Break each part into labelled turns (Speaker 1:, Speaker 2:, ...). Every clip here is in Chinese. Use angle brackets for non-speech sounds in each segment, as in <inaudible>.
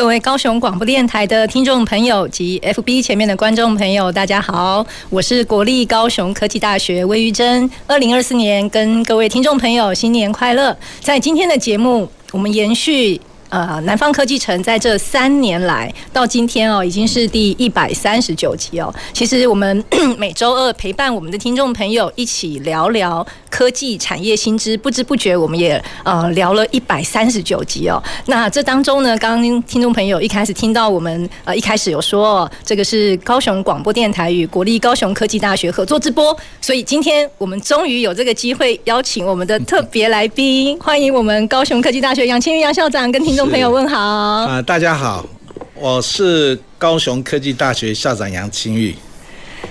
Speaker 1: 各位高雄广播电台的听众朋友及 FB 前面的观众朋友，大家好，我是国立高雄科技大学魏玉珍。二零二四年，跟各位听众朋友新年快乐！在今天的节目，我们延续。呃，南方科技城在这三年来到今天哦，已经是第一百三十九集哦。其实我们 <clears throat> 每周二陪伴我们的听众朋友一起聊聊科技产业新知，不知不觉我们也呃聊了一百三十九集哦。那这当中呢，刚刚听众朋友一开始听到我们呃一开始有说，哦这个是高雄广播电台与国立高雄科技大学合作直播，所以今天我们终于有这个机会邀请我们的特别来宾，欢迎我们高雄科技大学杨清玉杨校长跟听。朋友问好啊、
Speaker 2: 呃，大家好，我是高雄科技大学校长杨清玉。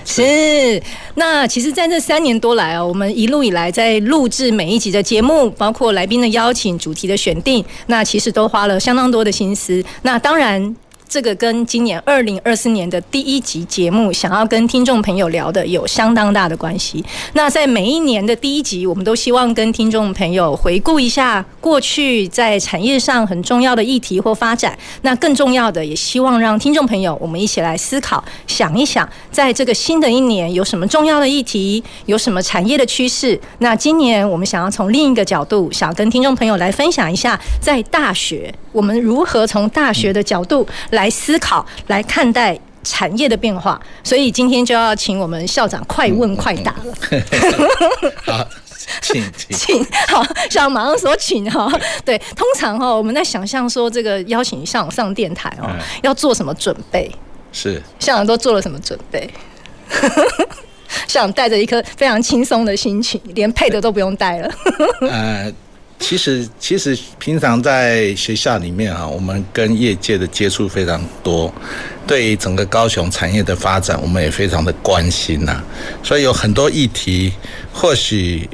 Speaker 1: 是，那其实，在这三年多来哦，我们一路以来在录制每一集的节目，包括来宾的邀请、主题的选定，那其实都花了相当多的心思。那当然。这个跟今年二零二四年的第一集节目想要跟听众朋友聊的有相当大的关系。那在每一年的第一集，我们都希望跟听众朋友回顾一下过去在产业上很重要的议题或发展。那更重要的，也希望让听众朋友我们一起来思考，想一想，在这个新的一年有什么重要的议题，有什么产业的趋势。那今年我们想要从另一个角度，想要跟听众朋友来分享一下，在大学我们如何从大学的角度来。来思考，来看待产业的变化，所以今天就要请我们校长快问快答了。<laughs>
Speaker 2: 好，请请，
Speaker 1: 请好，校长马上说请哈。<laughs> 对，通常哈，我们在想象说这个邀请校长上电台哦，要做什么准备？
Speaker 2: 是
Speaker 1: 校长都做了什么准备？<laughs> 校长带着一颗非常轻松的心情，连配的都不用带了。
Speaker 2: 呃。其实，其实平常在学校里面啊，我们跟业界的接触非常多，对于整个高雄产业的发展，我们也非常的关心呐。所以有很多议题，或许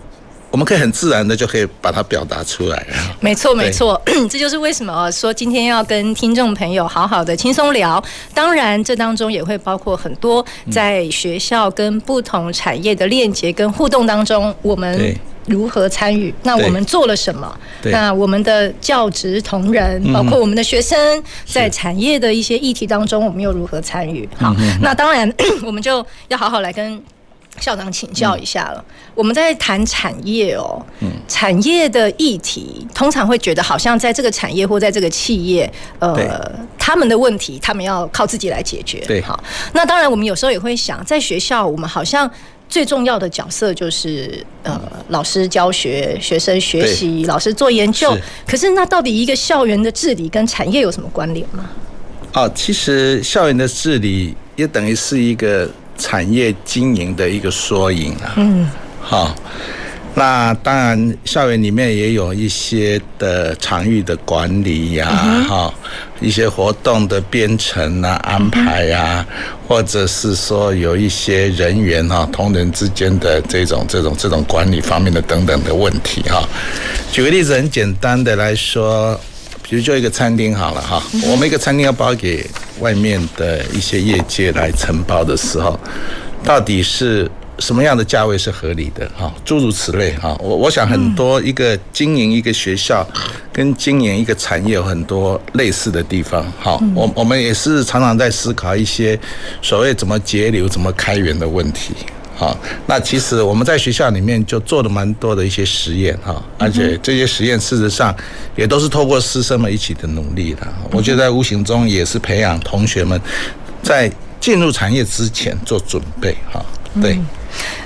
Speaker 2: 我们可以很自然的就可以把它表达出来。
Speaker 1: 没错，没错，<clears throat> 这就是为什么说今天要跟听众朋友好好的轻松聊。当然，这当中也会包括很多在学校跟不同产业的链接跟互动当中，我们。如何参与？那我们做了什么？那我们的教职同仁，包括我们的学生，在产业的一些议题当中，我们又如何参与？好，那当然，<clears throat> 我们就要好好来跟校长请教一下了。我们在谈产业哦，产业的议题，通常会觉得好像在这个产业或在这个企业，呃，他们的问题，他们要靠自己来解决。
Speaker 2: 对，
Speaker 1: 好。那当然，我们有时候也会想，在学校，我们好像。最重要的角色就是呃，老师教学，学生学习，老师做研究。是。可是，那到底一个校园的治理跟产业有什么关联吗？
Speaker 2: 哦，其实校园的治理也等于是一个产业经营的一个缩影啊。嗯。好。那当然，校园里面也有一些的场域的管理呀，哈，一些活动的编程啊、安排呀，或者是说有一些人员哈，同仁之间的这种、这种、这种管理方面的等等的问题哈。举个例子，很简单的来说，比如就一个餐厅好了哈，我们一个餐厅要包给外面的一些业界来承包的时候，到底是？什么样的价位是合理的？哈，诸如此类哈。我我想很多一个经营一个学校，跟经营一个产业有很多类似的地方。好，我我们也是常常在思考一些所谓怎么节流、怎么开源的问题。好，那其实我们在学校里面就做了蛮多的一些实验哈，而且这些实验事实上也都是透过师生们一起的努力的。我觉得在无形中也是培养同学们在进入产业之前做准备哈。对。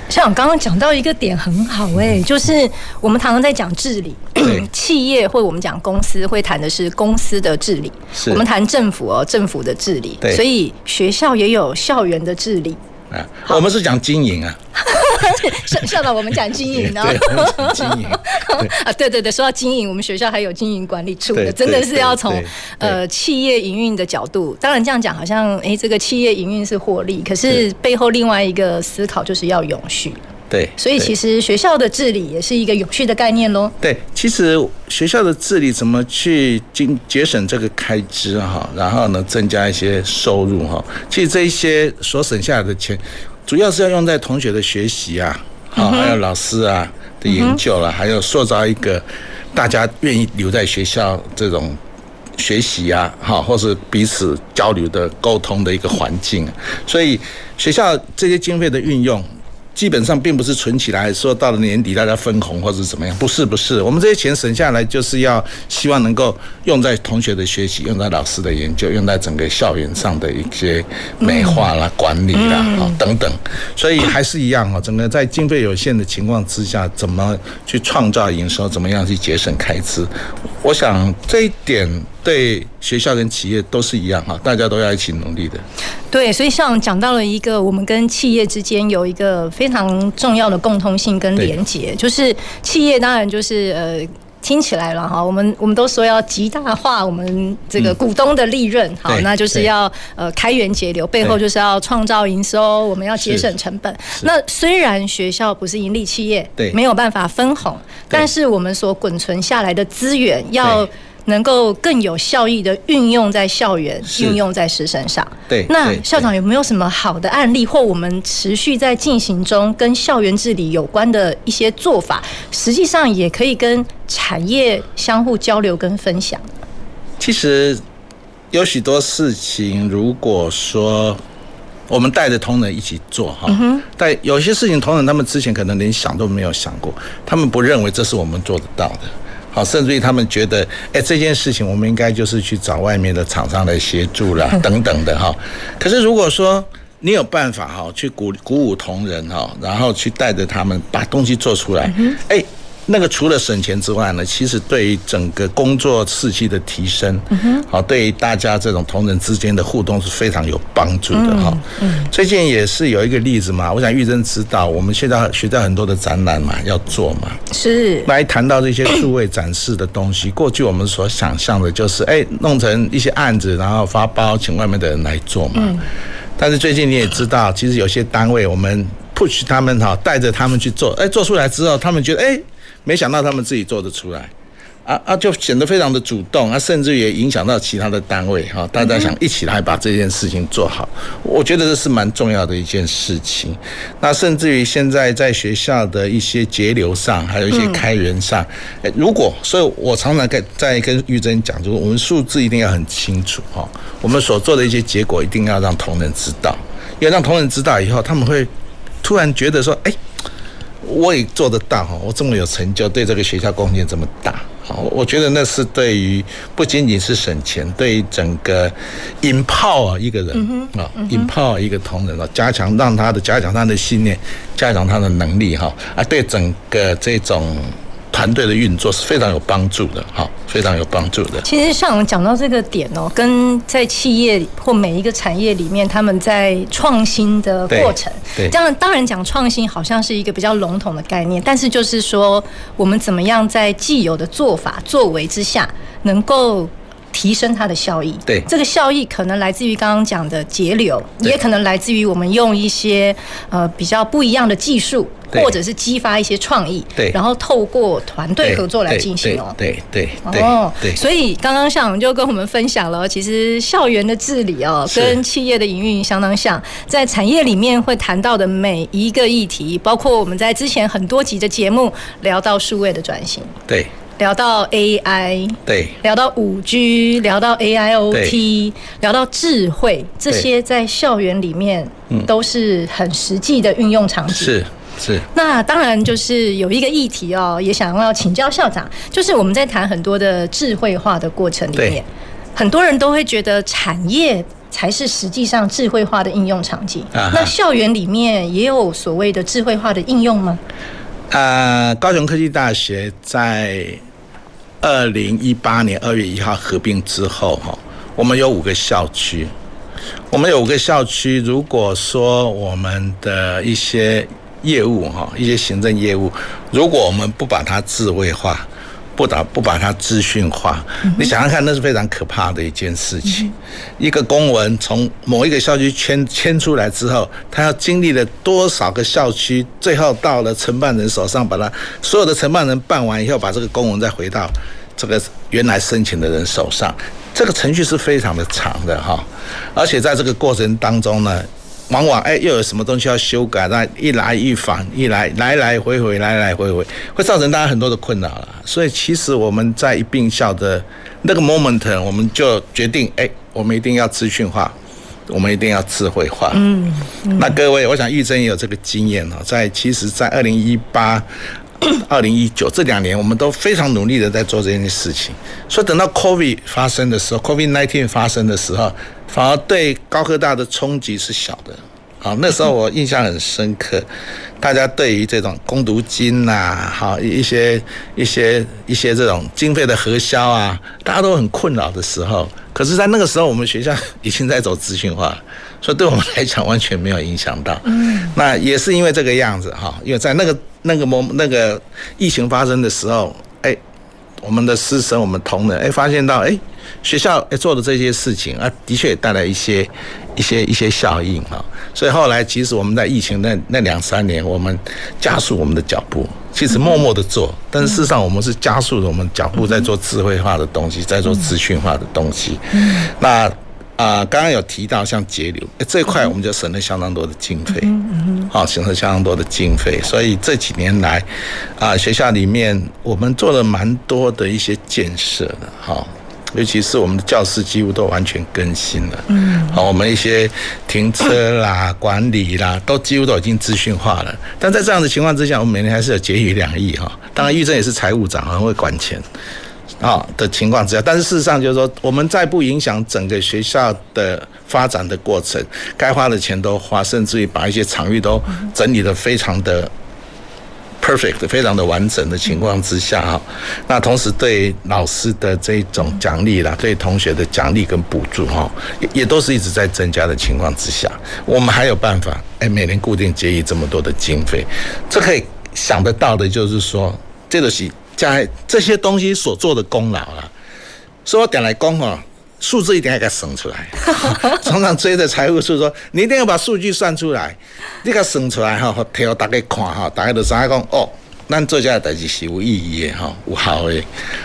Speaker 1: 校长刚刚讲到一个点很好哎、欸，就是我们常常在讲治理，<clears throat> 企业或者我们讲公司会谈的是公司的治理，我们谈政府哦，政府的治理，所以学校也有校园的治理。
Speaker 2: 啊，我们是讲经营啊。
Speaker 1: 校校长，我们讲经营呢，<laughs>
Speaker 2: 经营 <laughs>
Speaker 1: 啊，对对对，说到经营，我们学校还有经营管理处的，真的是要从呃企业营运的角度。当然这样讲好像哎，这个企业营运是获利，可是背后另外一个思考就是要永续。
Speaker 2: 对，
Speaker 1: 所以其实学校的治理也是一个永续的概念喽。
Speaker 2: 对，其实学校的治理怎么去经节省这个开支哈，然后呢增加一些收入哈。其实这一些所省下来的钱，主要是要用在同学的学习啊，好，还有老师啊的研究了，还有塑造一个大家愿意留在学校这种学习啊，哈，或是彼此交流的沟通的一个环境。所以学校这些经费的运用。基本上并不是存起来，说到了年底大家分红或者怎么样，不是不是，我们这些钱省下来就是要希望能够用在同学的学习，用在老师的研究，用在整个校园上的一些美化啦、管理啦啊等等，所以还是一样啊，整个在经费有限的情况之下，怎么去创造营收，怎么样去节省开支，我想这一点。对学校跟企业都是一样哈，大家都要一起努力的。
Speaker 1: 对，所以像讲到了一个，我们跟企业之间有一个非常重要的共通性跟连结，就是企业当然就是呃听起来了哈，我们我们都说要极大化我们这个股东的利润，嗯、好，那就是要呃开源节流，背后就是要创造营收，我们要节省成本。那虽然学校不是盈利企业，对，没有办法分红，但是我们所滚存下来的资源要。能够更有效益的运用在校园，运用在师生上。
Speaker 2: 对，
Speaker 1: 那校长有没有什么好的案例，或我们持续在进行中跟校园治理有关的一些做法，实际上也可以跟产业相互交流跟分享？
Speaker 2: 其实有许多事情，如果说我们带着同仁一起做哈，但有些事情同仁他们之前可能连想都没有想过，他们不认为这是我们做得到的。好，甚至于他们觉得，哎，这件事情我们应该就是去找外面的厂商来协助啦，<laughs> 等等的哈。可是如果说你有办法哈，去鼓鼓舞同仁哈，然后去带着他们把东西做出来，哎。那个除了省钱之外呢，其实对于整个工作士气的提升，好，对于大家这种同仁之间的互动是非常有帮助的哈。最近也是有一个例子嘛，我想玉珍知道，我们现在学校很多的展览嘛要做嘛，
Speaker 1: 是
Speaker 2: 来谈到这些数位展示的东西。<coughs> 过去我们所想象的就是，哎，弄成一些案子，然后发包请外面的人来做嘛。但是最近你也知道，其实有些单位我们 push 他们哈，带着他们去做，哎，做出来之后，他们觉得哎。没想到他们自己做得出来，啊啊，就显得非常的主动，啊，甚至也影响到其他的单位哈，大家想一起来把这件事情做好，我觉得这是蛮重要的一件事情。那甚至于现在在学校的一些节流上，还有一些开源上，如果，所以我常常跟在跟玉珍讲，就是我们数字一定要很清楚哈，我们所做的一些结果一定要让同仁知道，要让同仁知道以后，他们会突然觉得说，哎。我也做得到哈，我这么有成就，对这个学校贡献这么大，好，我觉得那是对于不仅仅是省钱，对于整个 empower 一个人啊，empower 一个同仁啊，加强让他的加强他的信念，加强他的能力哈，啊，对整个这种。团队的运作是非常有帮助的，哈，非常有帮助的。
Speaker 1: 其实像我们讲到这个点哦，跟在企业或每一个产业里面，他们在创新的过程，对，这样当然讲创新好像是一个比较笼统的概念，但是就是说，我们怎么样在既有的做法作为之下，能够。提升它的效益，
Speaker 2: 对，
Speaker 1: 这个效益可能来自于刚刚讲的节流，也可能来自于我们用一些呃比较不一样的技术，或者是激发一些创意，对，然后透过团队合作来进行哦，
Speaker 2: 对对对，
Speaker 1: 哦，对，所以刚刚校长就跟我们分享了，其实校园的治理哦，跟企业的营运相当像，在产业里面会谈到的每一个议题，包括我们在之前很多集的节目聊到数位的转型，
Speaker 2: 对。
Speaker 1: 聊到 AI，
Speaker 2: 对，
Speaker 1: 聊到五 G，聊到 AIoT，聊到智慧，这些在校园里面都是很实际的运用场景。
Speaker 2: 是是。
Speaker 1: 那当然就是有一个议题哦，也想要请教校长，就是我们在谈很多的智慧化的过程里面，很多人都会觉得产业才是实际上智慧化的应用场景。那校园里面也有所谓的智慧化的应用吗？
Speaker 2: 呃，高雄科技大学在。二零一八年二月一号合并之后，哈，我们有五个校区。我们有五个校区，如果说我们的一些业务哈，一些行政业务，如果我们不把它智慧化，不打不把它资讯化，你想想看，那是非常可怕的一件事情。一个公文从某一个校区迁迁出来之后，他要经历了多少个校区，最后到了承办人手上，把它所有的承办人办完以后，把这个公文再回到这个原来申请的人手上，这个程序是非常的长的哈。而且在这个过程当中呢，往往哎又有什么东西要修改，那一来一返，一来来来回回，来来回回，会造成大家很多的困扰了。所以其实我们在一并校的那个 moment，我们就决定，哎，我们一定要资讯化，我们一定要智慧化。嗯，嗯那各位，我想玉珍也有这个经验哦，在其实，在二零一八、<coughs> 二零一九这两年，我们都非常努力的在做这件事情。所以等到 COVID 发生的时候，COVID nineteen 发生的时候。反而对高科大的冲击是小的，好，那时候我印象很深刻，<laughs> 大家对于这种攻读金呐，好一些一些一些这种经费的核销啊，大家都很困扰的时候，可是，在那个时候，我们学校已经在走资讯化，所以对我们来讲完全没有影响到。嗯，那也是因为这个样子哈，因为在那个那个某那个疫情发生的时候，哎，我们的师生我们同仁哎发现到哎。学校做的这些事情啊，的确也带来一些、一些、一些效应啊。所以后来，其实我们在疫情那那两三年，我们加速我们的脚步，其实默默的做，但是事实上我们是加速了我们脚步，在做智慧化的东西，在做资讯化的东西。那啊，刚刚有提到像节流这一块，我们就省了相当多的经费，好，省了相当多的经费。所以这几年来啊，学校里面我们做了蛮多的一些建设的，哈。尤其是我们的教室几乎都完全更新了，嗯，好，我们一些停车啦、<coughs> 管理啦，都几乎都已经资讯化了。但在这样的情况之下，我们每年还是有结余两亿哈。当然，玉珍也是财务长，很会管钱啊的情况之下，但是事实上就是说，我们在不影响整个学校的发展的过程，该花的钱都花，甚至于把一些场域都整理得非常的。perfect 非常的完整的情况之下哈，那同时对老师的这种奖励啦，对同学的奖励跟补助哈，也也都是一直在增加的情况之下，我们还有办法哎，每年固定结余这么多的经费，这可以想得到的就是说，这个是在这些东西所做的功劳啊，所以我点来讲哦。数字一定要给它省出来，<laughs> 常常追着财务处说，你一定要把数据算出来，你给它省出来哈，提给大家看哈，大家都知道讲哦，咱做这个代志是有意义的哈，有效的。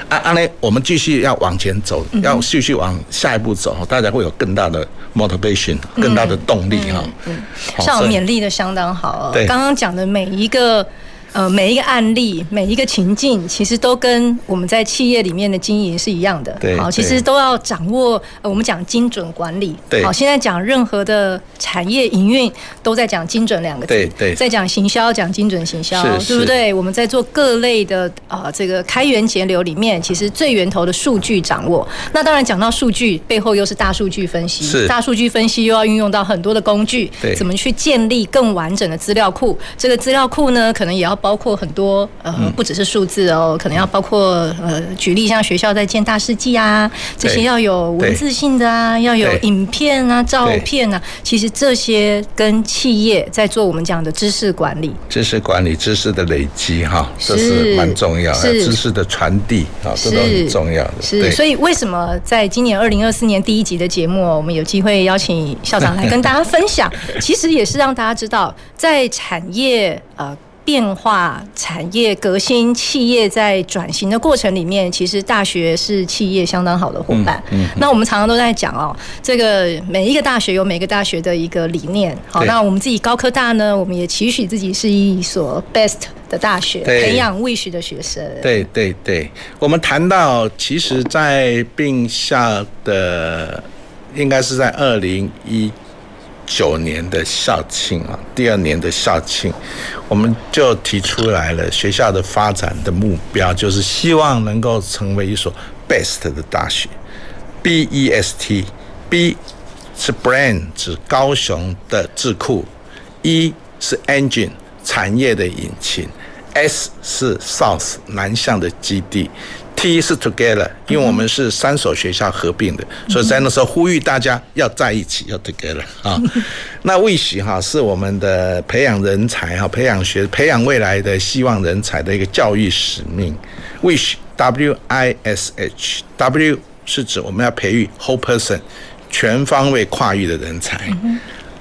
Speaker 2: 啊，安尼我们继续要往前走，要继续往下一步走，大家会有更大的 motivation，更大的动力哈。嗯，
Speaker 1: 像我勉励的相当好，对，刚刚讲的每一个。呃，每一个案例，每一个情境，其实都跟我们在企业里面的经营是一样的。对，好，其实都要掌握。呃，我们讲精准管理。对，好，现在讲任何的产业营运都在讲精准两个字。对对，在讲行销，讲精准行销，对不对？我们在做各类的啊、呃，这个开源节流里面，其实最源头的数据掌握。那当然讲到数据背后，又是大数据分析。是，大数据分析又要运用到很多的工具。对，怎么去建立更完整的资料库？这个资料库呢，可能也要。包括很多呃，不只是数字哦，可能要包括呃，举例像学校在建大事记啊，这些要有文字性的啊，要有影片啊、照片啊，其实这些跟企业在做我们讲的知识管理、知识管理、知识的累积哈，这是蛮重要的，知识的传递啊，这都很重要的。是，所以为什么在今年二零二四年第一集的节目，我们有机会邀请校长来跟大家分享，<laughs> 其实也是让大家知道，在产业呃。变化产业革新，企业在转型的过程里面，其实大学是企业相当好的伙伴。嗯，嗯，那我们常常都在讲哦，这个每一个大学有每个大学的一个理念。好，那我们自己高科大呢，我们也期许自己是一所 best 的大学，培养 wish 的学生。对对对，我们谈到，其实，在并校的，应该是在二零一。九年的校庆啊，第二年的校庆，我们就提出来了学校的发展的目标，就是希望能够成为一所 best 的大学，B E S T，B 是 brain 指高雄的智库，E 是 engine 产业的引擎，S 是 south 南向的基地。
Speaker 2: T 是 together，因为我们是三所学校合并的，所以在那时候呼吁大家要在一起，要 together 啊。那 wish 哈是我们的培养人才哈，培养学培养未来的希望人才的一个教育使命。wish W I S H W 是指我们要培育 whole person 全方位跨域的人才。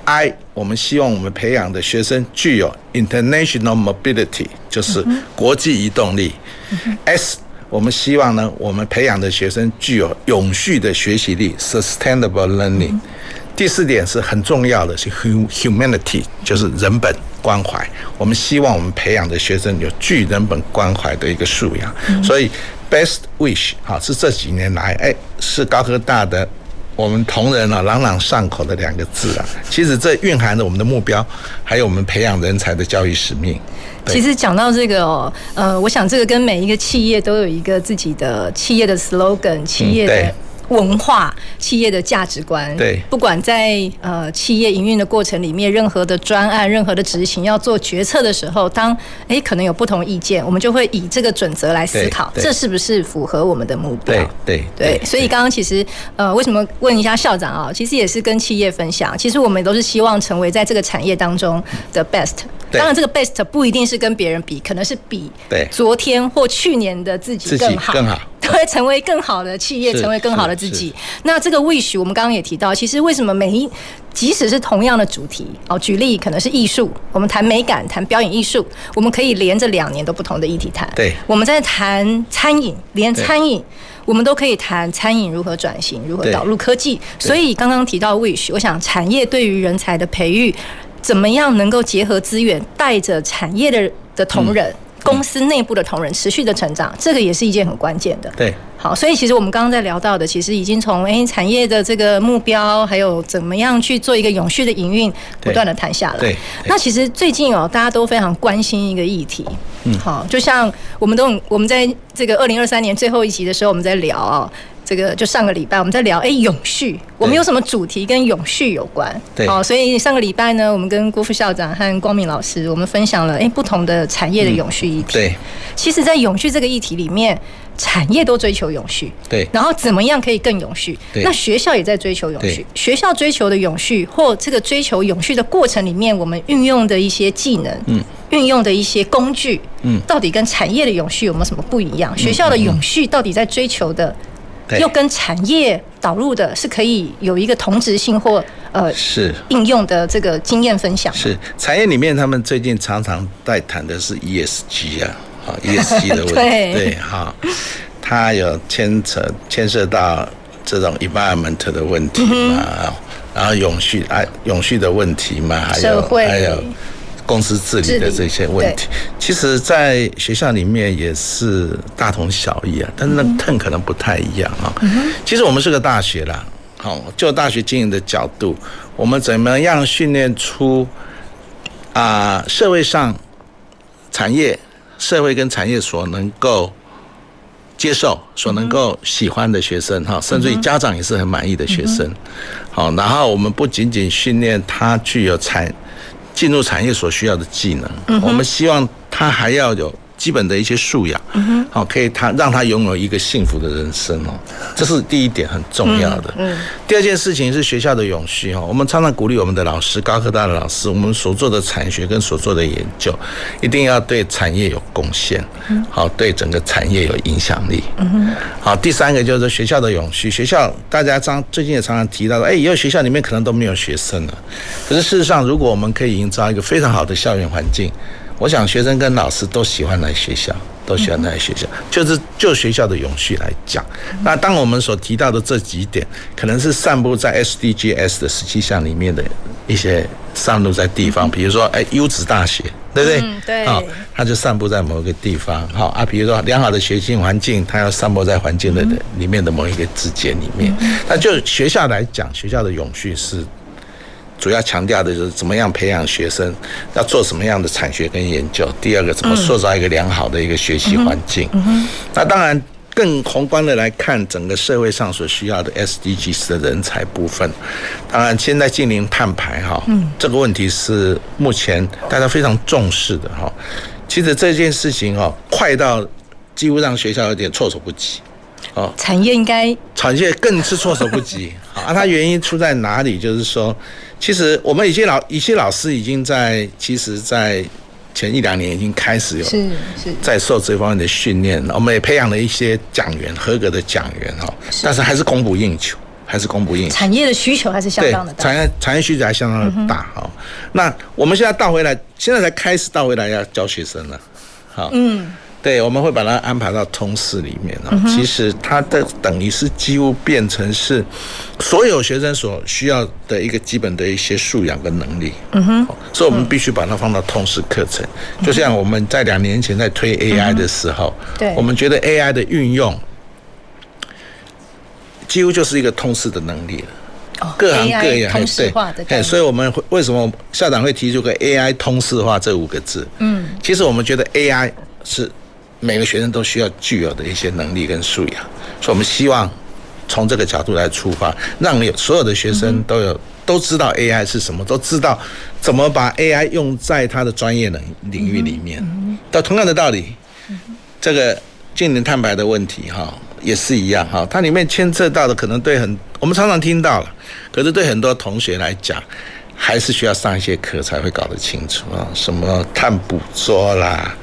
Speaker 2: I 我们希望我们培养的学生具有 international mobility，就是国际移动力。S 我们希望呢，我们培养的学生具有永续的学习力 （sustainable learning）。第四点是很重要的，是 humanity，就是人本关怀。我们希望我们培养的学生有具人本关怀的一个素养。所以 best wish 哈是这几年来哎是高科大的。我们同仁啊，朗朗上口的两个字啊，其实这蕴含着我们的目标，还有我们培养人才的教育使命。
Speaker 1: 其实讲到这个哦，呃，我想这个跟每一个企业都有一个自己的企业的 slogan，企业的。文化企业的价值观，
Speaker 2: 对，
Speaker 1: 不管在呃企业营运的过程里面，任何的专案、任何的执行要做决策的时候，当诶可能有不同意见，我们就会以这个准则来思考，这是不是符合我们的目标？
Speaker 2: 对对
Speaker 1: 对。所以刚刚其实呃，为什么问一下校长啊？其实也是跟企业分享，其实我们都是希望成为在这个产业当中的 best。当然，这个 best 不一定是跟别人比，可能是比昨天或去年的自己更好，
Speaker 2: 更好。<laughs>
Speaker 1: 会成为更好的企业，成为更好的自己。那这个 wish，我们刚刚也提到，其实为什么每一，即使是同样的主题哦，举例可能是艺术，我们谈美感，谈表演艺术，我们可以连着两年都不同的议题谈。
Speaker 2: 对，
Speaker 1: 我们在谈餐饮，连餐饮，我们都可以谈餐饮如何转型，如何导入科技。所以刚刚提到 wish，我想产业对于人才的培育，怎么样能够结合资源，带着产业的的同仁。嗯公司内部的同仁持续的成长，这个也是一件很关键的。
Speaker 2: 对，
Speaker 1: 好，所以其实我们刚刚在聊到的，其实已经从诶、欸、产业的这个目标，还有怎么样去做一个永续的营运，不断的谈下来。对，那其实最近哦，大家都非常关心一个议题。嗯，好，就像我们都我们在这个二零二三年最后一集的时候，我们在聊啊。这个就上个礼拜我们在聊，哎，永续，我们有什么主题跟永续有关？对，好，所以上个礼拜呢，我们跟郭副校长和光明老师，我们分享了哎不同的产业的永续议题。对，其实，在永续这个议题里面，产业都追求永续。对，然后怎么样可以更永续？对，那学校也在追求永续。学校追求的永续，或这个追求永续的过程里面，我们运用的一些技能，嗯，运用的一些工具，嗯，到底跟产业的永续有没有什么不一样？学校的永续到底在追求的？又跟产业导入的是可以有一个同质性或呃是。应用的这个经验分享。是。
Speaker 2: 产业里面他们最近常常在谈的是 ESG 啊，啊 <laughs> ESG 的问题，对。对哈，它有牵扯牵涉到这种 environment 的问题嘛，然后永续啊永续的问题嘛，还有还有。公司治理的这些问题，其实，在学校里面也是大同小异啊，但是那 turn 可能不太一样啊。其实我们是个大学啦，好，就大学经营的角度，我们怎么样训练出啊社会上产业、社会跟产业所能够接受、所能够喜欢的学生哈，甚至于家长也是很满意的学生。好，然后我们不仅仅训练他具有产进入产业所需要的技能，嗯、我们希望他还要有基本的一些素养，好、嗯，可以他让他拥有一个幸福的人生哦，这是第一点很重要的。嗯，嗯第二件事情是学校的永续哈，我们常常鼓励我们的老师，高科大的老师，我们所做的产学跟所做的研究，一定要对产业有贡献，好，对整个产业有影响力。嗯好，第三个就是学校的永续，学校大家常最近也常常提到说，哎，以后学校里面可能都没有学生了，可是事实上，如果我们可以营造一个非常好的校园环境。我想学生跟老师都喜欢来学校，都喜欢来学校。就是就学校的永续来讲，那当我们所提到的这几点，可能是散布在 SDGs 的十七项里面的一些散布在地方，比如说，哎，优质大学，对不对？嗯，对。好，它就散布在某一个地方。好啊，比如说良好的学习环境，它要散布在环境的里面的某一个支节里面。那就学校来讲，学校的永续是。主要强调的就是怎么样培养学生，要做什么样的产学跟研究。第二个，怎么塑造一个良好的一个学习环境。那当然，更宏观的来看，整个社会上所需要的 SDGs 的人才部分。当然，现在净零碳排哈，这个问题是目前大家非常重视的哈。其实这件事情哈，快到几乎让学校有点措手不及。
Speaker 1: 哦，产业应该
Speaker 2: 产业更是措手不及。好啊，它原因出在哪里？就是说，其实我们一些老一些老师已经在，其实，在前一两年已经开始有是是在受这方面的训练。我们也培养了一些讲员，合格的讲员哈，但是还是供不应求，还是供不应求。
Speaker 1: 产业的需求还是相当的大，
Speaker 2: 产业产业需求还相当的大哈。那我们现在倒回来，现在才开始倒回来要教学生了，好，嗯。对，我们会把它安排到通识里面啊。其实它的等于是几乎变成是所有学生所需要的一个基本的一些素养跟能力。嗯哼，所以我们必须把它放到通识课程。就像我们在两年前在推 AI 的时候，对，我们觉得 AI 的运用几乎就是一个通识的能力了。各行各业通识化的。对，所以我们会为什么校长会提出个 AI 通识化这五个字？嗯，其实我们觉得 AI 是。每个学生都需要具有的一些能力跟素养，所以我们希望从这个角度来出发，让有所有的学生都有都知道 AI 是什么，都知道怎么把 AI 用在他的专业领领域里面。到同样的道理，这个近年碳白的问题哈也是一样哈，它里面牵涉到的可能对很我们常常听到了，可是对很多同学来讲。还是需要上一些课才会搞得清楚啊，什么碳捕捉啦，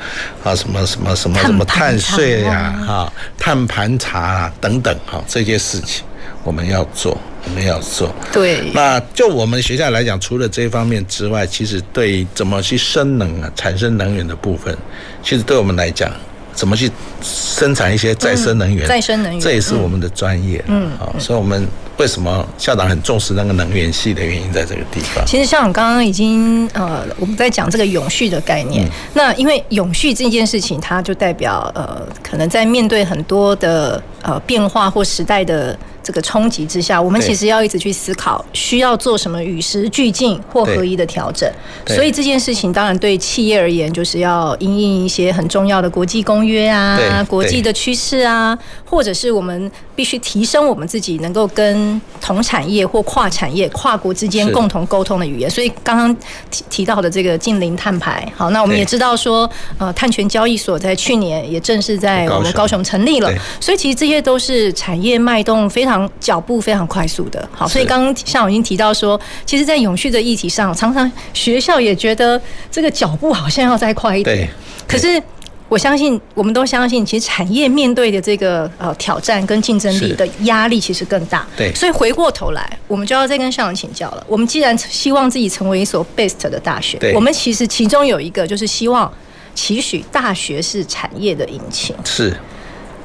Speaker 2: 啊，什么什么什么什么碳税呀，哈，碳盘查啊等等，哈，这些事情我们要做，我们要做。对。那就我们学校来讲，除了这方面之外，其实对怎么去生能啊，产生能源的部分，其实对我们来讲。怎么去生产一些再生能源？再生能源，这也是我们的专业。嗯，好，所以我们为什么校长很重视那个能源系的原因，在这个地方。
Speaker 1: 其实校长刚刚已经呃，我们在讲这个永续的概念。那因为永续这件事情，它就代表呃，可能在面对很多的呃变化或时代的。这个冲击之下，我们其实要一直去思考，需要做什么与时俱进或合一的调整。所以这件事情当然对企业而言，就是要因应一些很重要的国际公约啊、国际的趋势啊，或者是我们必须提升我们自己能够跟同产业或跨产业、跨国之间共同沟通的语言。所以刚刚提提到的这个近零碳排，好，那我们也知道说，呃，碳权交易所在去年也正式在我们高雄成立了。所以其实这些都是产业脉动非常。脚步非常快速的，好，所以刚刚像我已经提到说，其实，在永续的议题上，常常学校也觉得这个脚步好像要再快一点。对。可是我相信，我们都相信，其实产业面对的这个呃挑战跟竞争力的压力其实更大。对。所以回过头来，我们就要再跟校长请教了。我们既然希望自己成为一所 best 的大学，我们其实其中有一个就是希望期许大学是产业的引擎。是。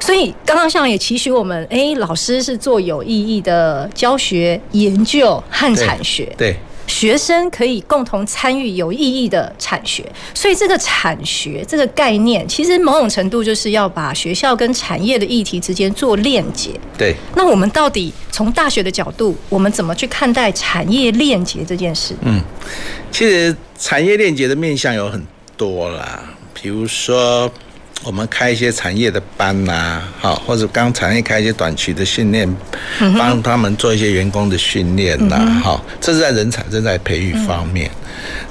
Speaker 1: 所以刚刚校长也期许我们，哎，老师是做有意义的教学、研究和产学，对，对学生可以共同参与有意义的产学。所以这个产学这个概念，其实某种程度就是要把学校跟产业的议题之间做链接。对，那我们到底从大学的角度，我们怎么去看待产业链接这件事？嗯，
Speaker 2: 其实产业链接的面向有很多啦，比如说。我们开一些产业的班呐、啊，好，或者刚产业开一些短期的训练，帮他们做一些员工的训练呐，好，这是在人才、正在培育方面。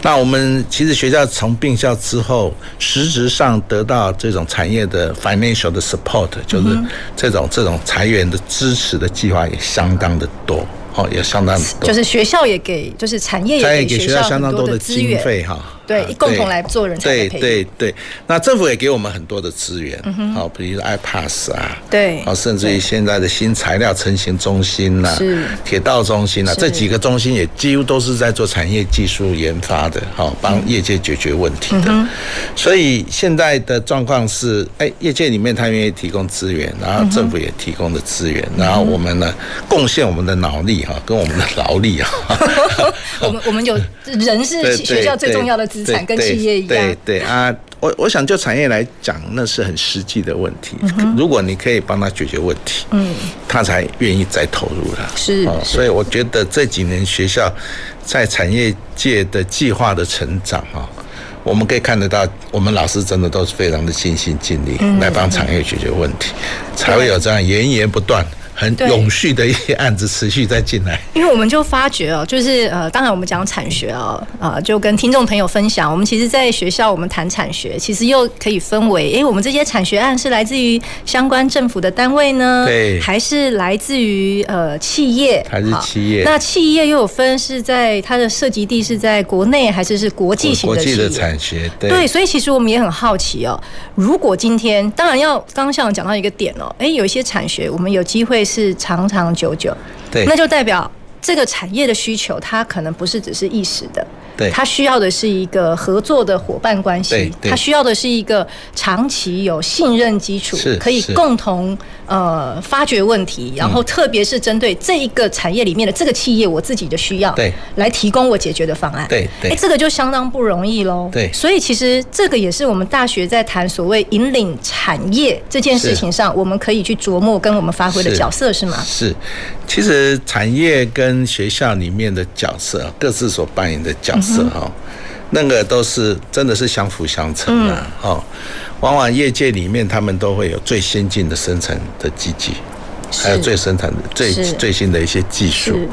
Speaker 2: 那我们其实学校从并校之后，实质上得到这种产业的 financial 的 support，就是这种这种裁员的支持的计划也相当的多。哦，也相当多，
Speaker 1: 就是学校也给，就是产业也给学校相当多的经费哈。对，共同来做人才培育。对对对，那政府也给我们很多的资源，好，比如说 iPass 啊，对，好，甚至于现在的新材料成型中心呐，是。铁道中心呐，这几个中心也几乎都是在做产业技术研发的，好，帮业界解决问题的。所以现在的状况是，哎，业界里面他愿意提供资源，然后政府也提供的资源，然后我们呢贡献我们的脑力哈。跟我们的劳力啊，<laughs> 我们我们有人是学校最重要的资产，跟企业一样。对对啊，我我想就产业来讲，那是很实际的问题。如果你可以帮他解决问题，嗯，他才愿意再投入了。是，所以我觉得这几年学校在产业界的计划的成长啊，我们可以看得到，我们老师真的都是非常的尽心尽力来帮产业解决问题，才会有这样源源不断。
Speaker 2: 很永续的一些案子持续在进来。
Speaker 1: 因为我们就发觉哦，就是呃，当然我们讲产学哦，呃，就跟听众朋友分享，我们其实在学校我们谈产学，其实又可以分为，哎，我们这些产学案是来自于相关政府的单位呢，
Speaker 2: 对，
Speaker 1: 还是来自于呃企业，
Speaker 2: 还是企业？
Speaker 1: 那企业又有分是在它的涉及地是在国内还是是国际型的企业？
Speaker 2: 国际的产学，对，
Speaker 1: 对，所以其实我们也很好奇哦，如果今天当然要刚刚像我讲到一个点哦，哎，有一些产学我们有机会是长长久久，
Speaker 2: 对，
Speaker 1: 那就代表这个产业的需求，它可能不是只是一时的。
Speaker 2: 对，
Speaker 1: 它需要的是一个合作的伙伴关系，它需要的是一个长期有信任基础，可以共同呃发掘问题，然后特别是针对这一个产业里面的这个企业，我自己的需要，对，来提供我解决的方案，
Speaker 2: 对对，
Speaker 1: 哎，这个就相当不容易喽，
Speaker 2: 对，
Speaker 1: 所以其实这个也是我们大学在谈所谓引领产业这件事情上，我们可以去琢磨跟我们发挥的角色是吗？
Speaker 2: 是，其实产业跟学校里面的角色各自所扮演的角色。是哈，那个都是真的是相辅相成的哦。往往业界里面，他们都会有最先进的生产的机器，还有最生产的最最新的一些技术。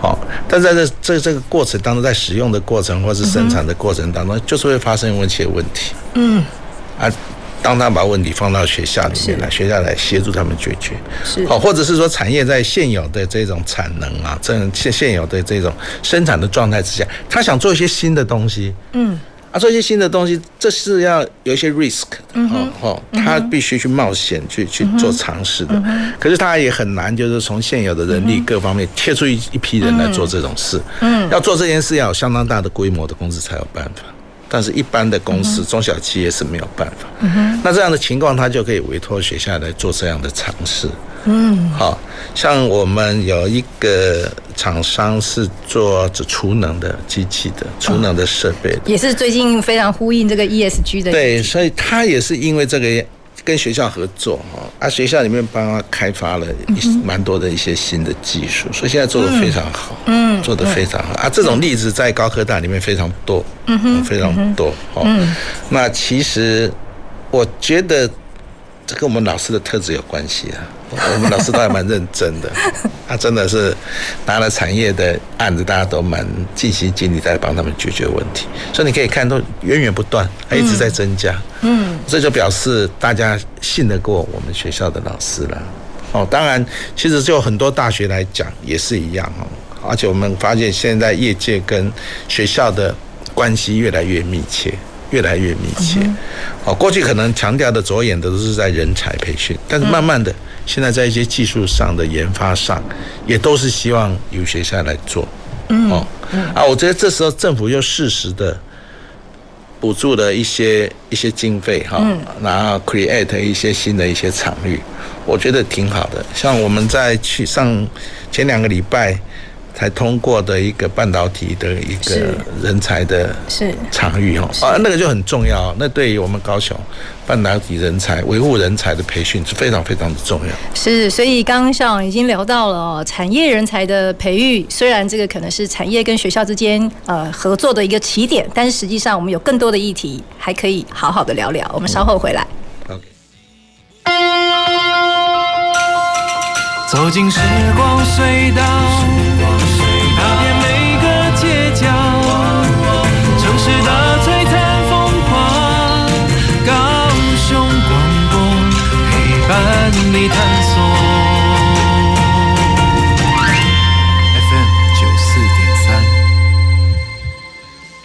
Speaker 2: 好，但在这这这个过程当中，在使用的过程或是生产的过程当中，就是会发生一些问题。嗯，啊。当他把问题放到学校里面来，学校来协助他们解决，是。好，或者是说产业在现有的这种产能啊，这现现有的这种生产的状态之下，他想做一些新的东西，嗯，啊，做一些新的东西，这是要有一些 risk 的，嗯哦，他必须去冒险去去做尝试的，可是他也很难，就是从现有的人力各方面贴出一一批人来做这种事，嗯，要做这件事要有相当大的规模的公司才有办法。但是，一般的公司、中小企业是没有办法。那这样的情况，他就可以委托学校来做这样的尝试。嗯，好像我们有一个厂商是做这储能的机器的，储能的设备，
Speaker 1: 也是最近非常呼应这个 ESG 的。
Speaker 2: 对，所以他也是因为这个。跟学校合作哈，啊，学校里面帮他开发了一蛮多的一些新的技术，所以现在做的非常好，嗯，做的非常好啊。这种例子在高科大里面非常多，嗯哼，非常多，嗯。那其实我觉得这跟我们老师的特质有关系啊。<laughs> 我们老师都还蛮认真的，他真的是拿了产业的案子，大家都蛮尽心尽力在帮他们解决问题，所以你可以看都源源不断，还一直在增加。嗯，这就表示大家信得过我们学校的老师了。哦，当然，其实就很多大学来讲也是一样哦，而且我们发现现在业界跟学校的关系越来越密切。越来越密切，哦，过去可能强调的着眼的都是在人才培训，但是慢慢的，现在在一些技术上的研发上，也都是希望由学校来做，哦，啊，我觉得这时候政府又适时的补助了一些一些经费哈，然后 create 一些新的一些场域，我觉得挺好的。像我们在去上前两个礼拜。才通过的一个半导体的一个人才的场域哦，啊，那个就很重要。那对于我们高雄半导体人才维护人才的培训是非常非常的重要。
Speaker 1: 是，所以刚刚校长已经聊到了产业人才的培育，虽然这个可能是产业跟学校之间呃合作的一个起点，但是实际上我们有更多的议题还可以好好的聊聊。我们稍后回来。
Speaker 2: OK。
Speaker 3: 走进时光隧道。你太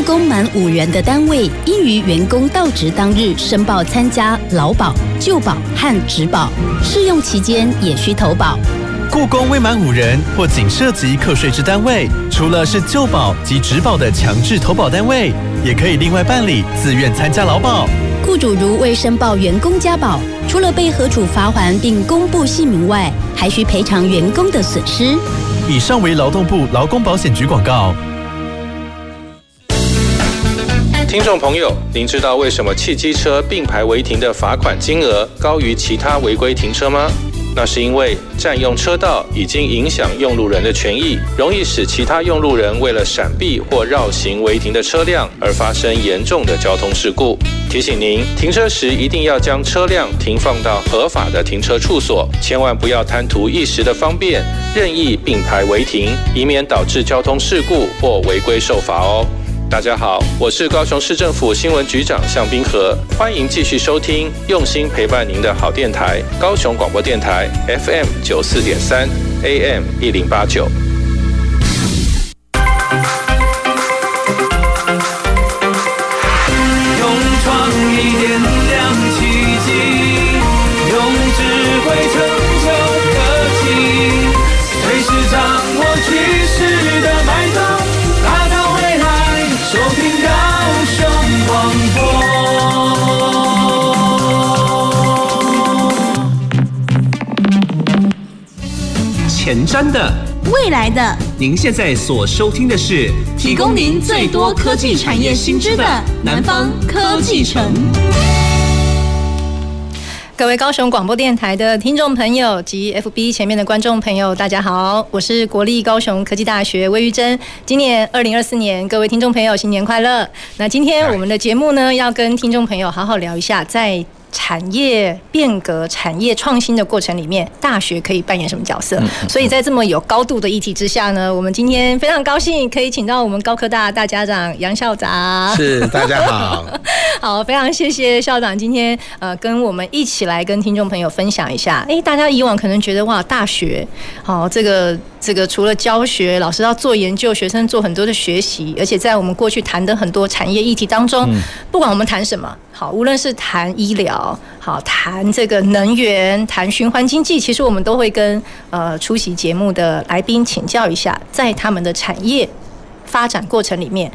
Speaker 4: 雇工满五人的单位，应于员工到职当日申报参加劳保、旧保和职保，试用期间也需投保。
Speaker 5: 雇工未满五人或仅涉及课税之单位，除了是旧保及职保的强制投保单位，也可以另外办理自愿参加劳保。
Speaker 4: 雇主如未申报员工加保，除了被核处罚锾并公布姓名外，还需赔偿员工的损失。
Speaker 5: 以上为劳动部劳工保险局广告。
Speaker 6: 听众朋友，您知道为什么汽机车并排违停的罚款金额高于其他违规停车吗？那是因为占用车道已经影响用路人的权益，容易使其他用路人为了闪避或绕行违停的车辆而发生严重的交通事故。提醒您，停车时一定要将车辆停放到合法的停车处所，千万不要贪图一时的方便，任意并排违停，以免导致交通事故或违规受罚哦。大家好，我是高雄市政府新闻局长向冰河，欢迎继续收听用心陪伴您的好电台——高雄广播电台 FM 九四点三 AM 一零八九。
Speaker 7: 前瞻的，
Speaker 8: 未来的，
Speaker 7: 您现在所收听的是
Speaker 8: 提供您最多科技产业新知的南方科技城。
Speaker 1: 各位高雄广播电台的听众朋友及 FB 前面的观众朋友，大家好，我是国立高雄科技大学魏玉珍。今年二零二四年，各位听众朋友新年快乐。那今天我们的节目呢，要跟听众朋友好好聊一下，在产业变革、产业创新的过程里面，大学可以扮演什么角色？所以在这么有高度的议题之下呢，我们今天非常高兴可以请到我们高科大大家长杨校长。
Speaker 2: 是，大家好。<laughs>
Speaker 1: 好，非常谢谢校长今天呃跟我们一起来跟听众朋友分享一下。哎，大家以往可能觉得哇，大学好这个。这个除了教学，老师要做研究，学生做很多的学习，而且在我们过去谈的很多产业议题当中，不管我们谈什么，好，无论是谈医疗，好，谈这个能源，谈循环经济，其实我们都会跟呃出席节目的来宾请教一下，在他们的产业发展过程里面，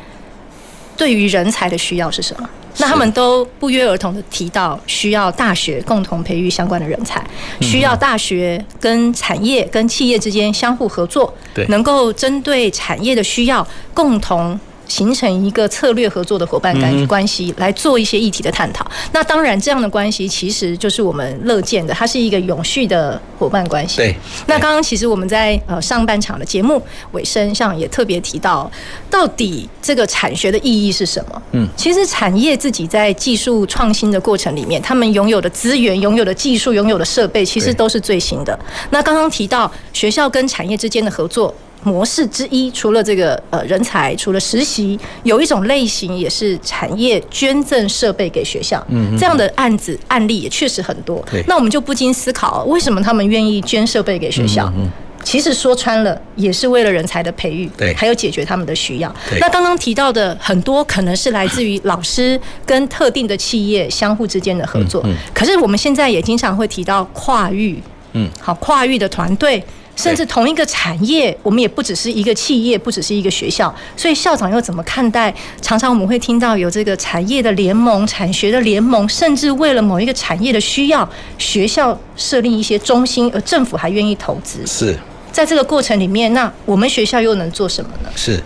Speaker 1: 对于人才的需要是什么？那他们都不约而同的提到，需要大学共同培育相关的人才，需要大学跟产业、跟企业之间相互合作，能够针对产业的需要共同。形成一个策略合作的伙伴关关系，来做一些议题的探讨。那当然，这样的关系其实就是我们乐见的，它是一个永续的伙伴关系。对。那刚刚其实我们在呃上半场的节目尾声上也特别提到，到底这个产学的意义是什么？嗯，其实产业自己在技术创新的过程里面，他们拥有的资源、拥有的技术、拥有的设备，其实都是最新的。那刚刚提到学校跟产业之间的合作。模式之一，除了这个呃人才，除了实习，有一种类型也是产业捐赠设备给学校。嗯，这样的案子案例也确实很多。对，那我们就不禁思考，为什么他们愿意捐设备给学校？嗯，其实说穿了，也是为了人才的培育，对，还有解决他们的需要。那刚刚提到的很多，可能是来自于老师跟特定的企业相互之间的合作。嗯，可是我们现在也经常会提到跨域，嗯，好，跨域的团队。甚至同一个产业，我们也不只是一个企业，不只是一个学校。所以校长又怎么看待？常常我们会听到有这个产业的联盟、产学的联盟，甚至为了某一个产业的需要，学校设立一些中心，而政府还愿意投资。是，在这个过程里面，那我们学校又能做什么呢？
Speaker 2: 是，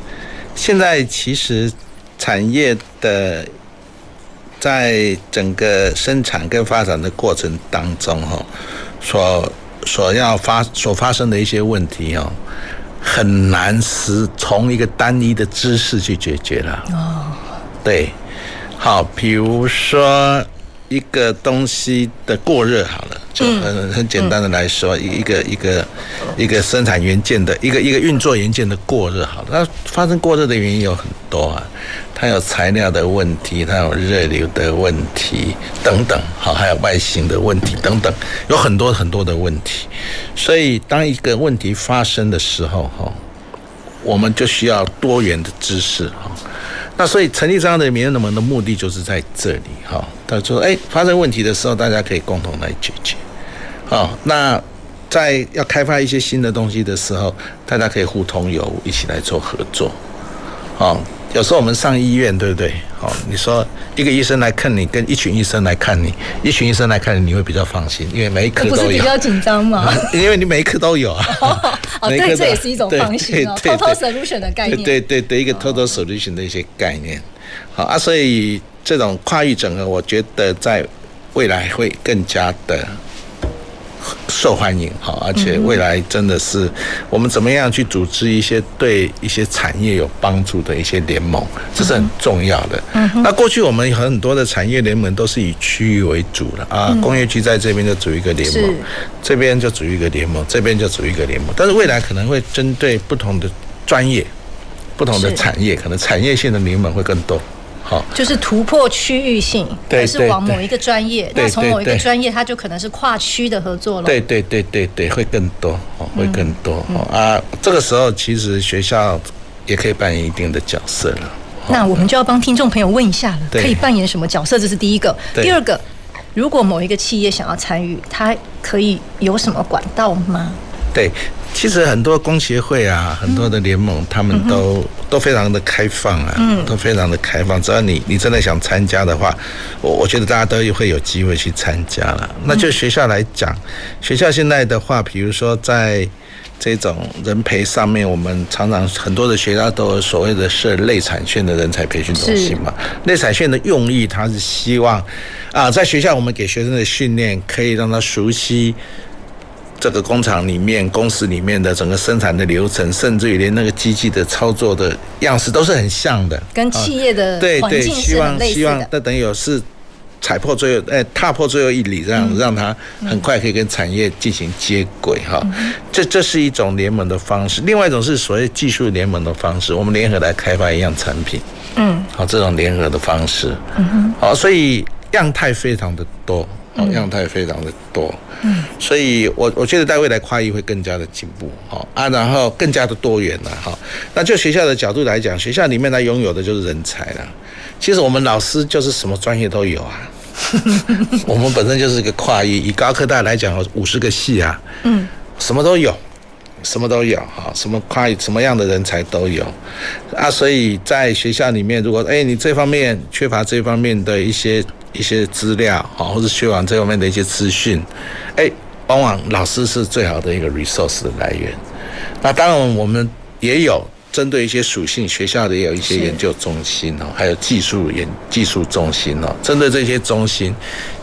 Speaker 2: 现在其实产业的在整个生产跟发展的过程当中，哈，说。所要发所发生的一些问题哦，很难是从一个单一的知识去解决了。哦，对，好，比如说一个东西的过热，好了，就很很简单的来说，一一个一个一个生产元件的一个一个运作元件的过热，好了，那发生过热的原因有很多啊。它有材料的问题，它有热流的问题等等，好，还有外形的问题等等，有很多很多的问题。所以，当一个问题发生的时候，哈，我们就需要多元的知识，哈。那所以成立这样的联盟的目的就是在这里，哈。他说，哎，发生问题的时候，大家可以共同来解决，好。那在要开发一些新的东西的时候，大家可以互通有无，一起来做合作，好。有时候我们上医院，对不对？哦，你说一个医生来看你，跟一群医生来看你，一群医生来看你，你会比较放心，因为每一科都有。
Speaker 1: 不是比较紧张吗？<laughs>
Speaker 2: 因为你每一科都有啊。<laughs>
Speaker 1: 哦，对，这也是一种放心哦。Total solution 的概念。
Speaker 2: 对对对，一个 total solution 的一些概念。好啊，所以这种跨域整合，我觉得在未来会更加的。受欢迎，哈，而且未来真的是我们怎么样去组织一些对一些产业有帮助的一些联盟，这是很重要的。那过去我们很多的产业联盟都是以区域为主的啊，工业区在这边就组一个联盟，这边就组一个联盟，这边就组一个联盟。但是未来可能会针对不同的专业、不同的产业，可能产业性的联盟会更多。好，
Speaker 1: 就是突破区域性，还是往某一个专业。那从某一个专业，它就可能是跨区的合作了。
Speaker 2: 对对对对对，会更多哦，会更多哦啊！这个时候其实学校也可以扮演一定的角色了。
Speaker 1: 那我们就要帮听众朋友问一下了，可以扮演什么角色？这是第一个。第二个，如果某一个企业想要参与，它可以有什么管道吗？
Speaker 2: 对。其实很多工协会啊，很多的联盟，他们都都非常的开放啊，都非常的开放。只要你你真的想参加的话，我我觉得大家都会有机会去参加了。那就学校来讲，学校现在的话，比如说在这种人培上面，我们常常很多的学校都有所谓的设内产线的人才培训中心嘛。内产线的用意，它是希望啊，在学校我们给学生的训练，可以让他熟悉。这个工厂里面、公司里面的整个生产的流程，甚至于连那个机器的操作的样式都是很像的，
Speaker 1: 跟企业的
Speaker 2: 对对，希望希望那等于有是踩破最后哎踏破最后一里，这样让它很快可以跟产业进行接轨哈。这这是一种联盟的方式，另外一种是所谓技术联盟的方式，我们联合来开发一样产品，嗯，好，这种联合的方式，嗯哼，好，所以样态非常的多。样态非常的多，嗯，所以我我觉得在未来跨域会更加的进步，好啊，然后更加的多元了，哈。那就学校的角度来讲，学校里面它拥有的就是人才了。其实我们老师就是什么专业都有啊，<laughs> 我们本身就是一个跨域，以高科大来讲，五十个系啊，嗯，什么都有，什么都有，哈，什么跨域什么样的人才都有啊。所以在学校里面，如果哎你这方面缺乏这方面的一些。一些资料啊，或者学网这方面的一些资讯，哎，往往老师是最好的一个 resource 的来源。那当然，我们也有针对一些属性，学校的也有一些研究中心哦，还有技术研技术中心哦。针对这些中心，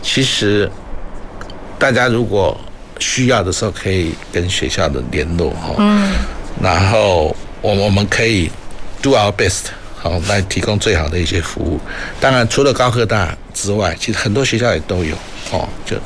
Speaker 2: 其实大家如果需要的时候，可以跟学校的联络哈。嗯。然后我我们可以 do our best。好，来提供最好的一些服务。当然，除了高科大之外，其实很多学校也都有哦。就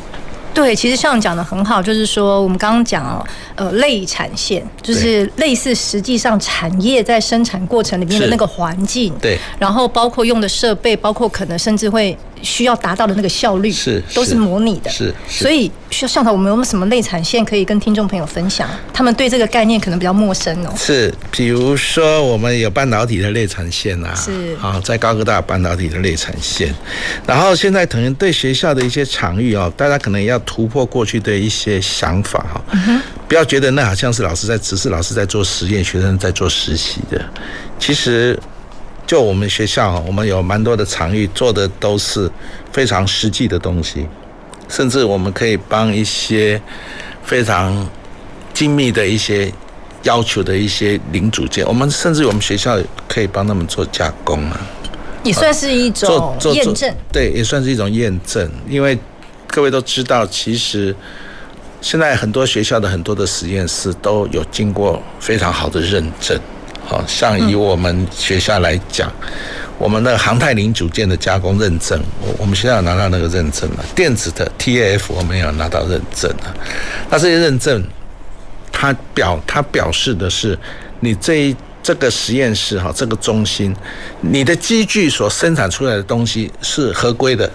Speaker 1: 对，其实像讲的很好，就是说我们刚刚讲哦，呃，类产线就是类似实际上产业在生产过程里面的那个环境，
Speaker 2: 对，
Speaker 1: 然后包括用的设备，包括可能甚至会。需要达到的那个效率
Speaker 2: 是
Speaker 1: 都是模拟的，
Speaker 2: 是，
Speaker 1: 所以需要上头我们有没有什么内产线可以跟听众朋友分享？他们对这个概念可能比较陌生哦。
Speaker 2: 是，比如说我们有半导体的内产线啊，
Speaker 1: 是
Speaker 2: 啊，在高科大半导体的内产线，然后现在可能对学校的一些场域哦，大家可能也要突破过去的一些想法哈，不要觉得那好像是老师在只是老师在做实验，学生在做实习的，其实。就我们学校，我们有蛮多的场域，做的都是非常实际的东西，甚至我们可以帮一些非常精密的一些要求的一些零组件，我们甚至我们学校可以帮他们做加工啊，
Speaker 1: 也算是一种验证。
Speaker 2: 对，也算是一种验证，因为各位都知道，其实现在很多学校的很多的实验室都有经过非常好的认证。好像以我们学校来讲，我们的航太零组件的加工认证，我我们学校有拿到那个认证了。电子的 TAF 我们也有拿到认证了。那这些认证，它表它表示的是，你这这个实验室哈，这个中心，你的机具所生产出来的东西是合规的，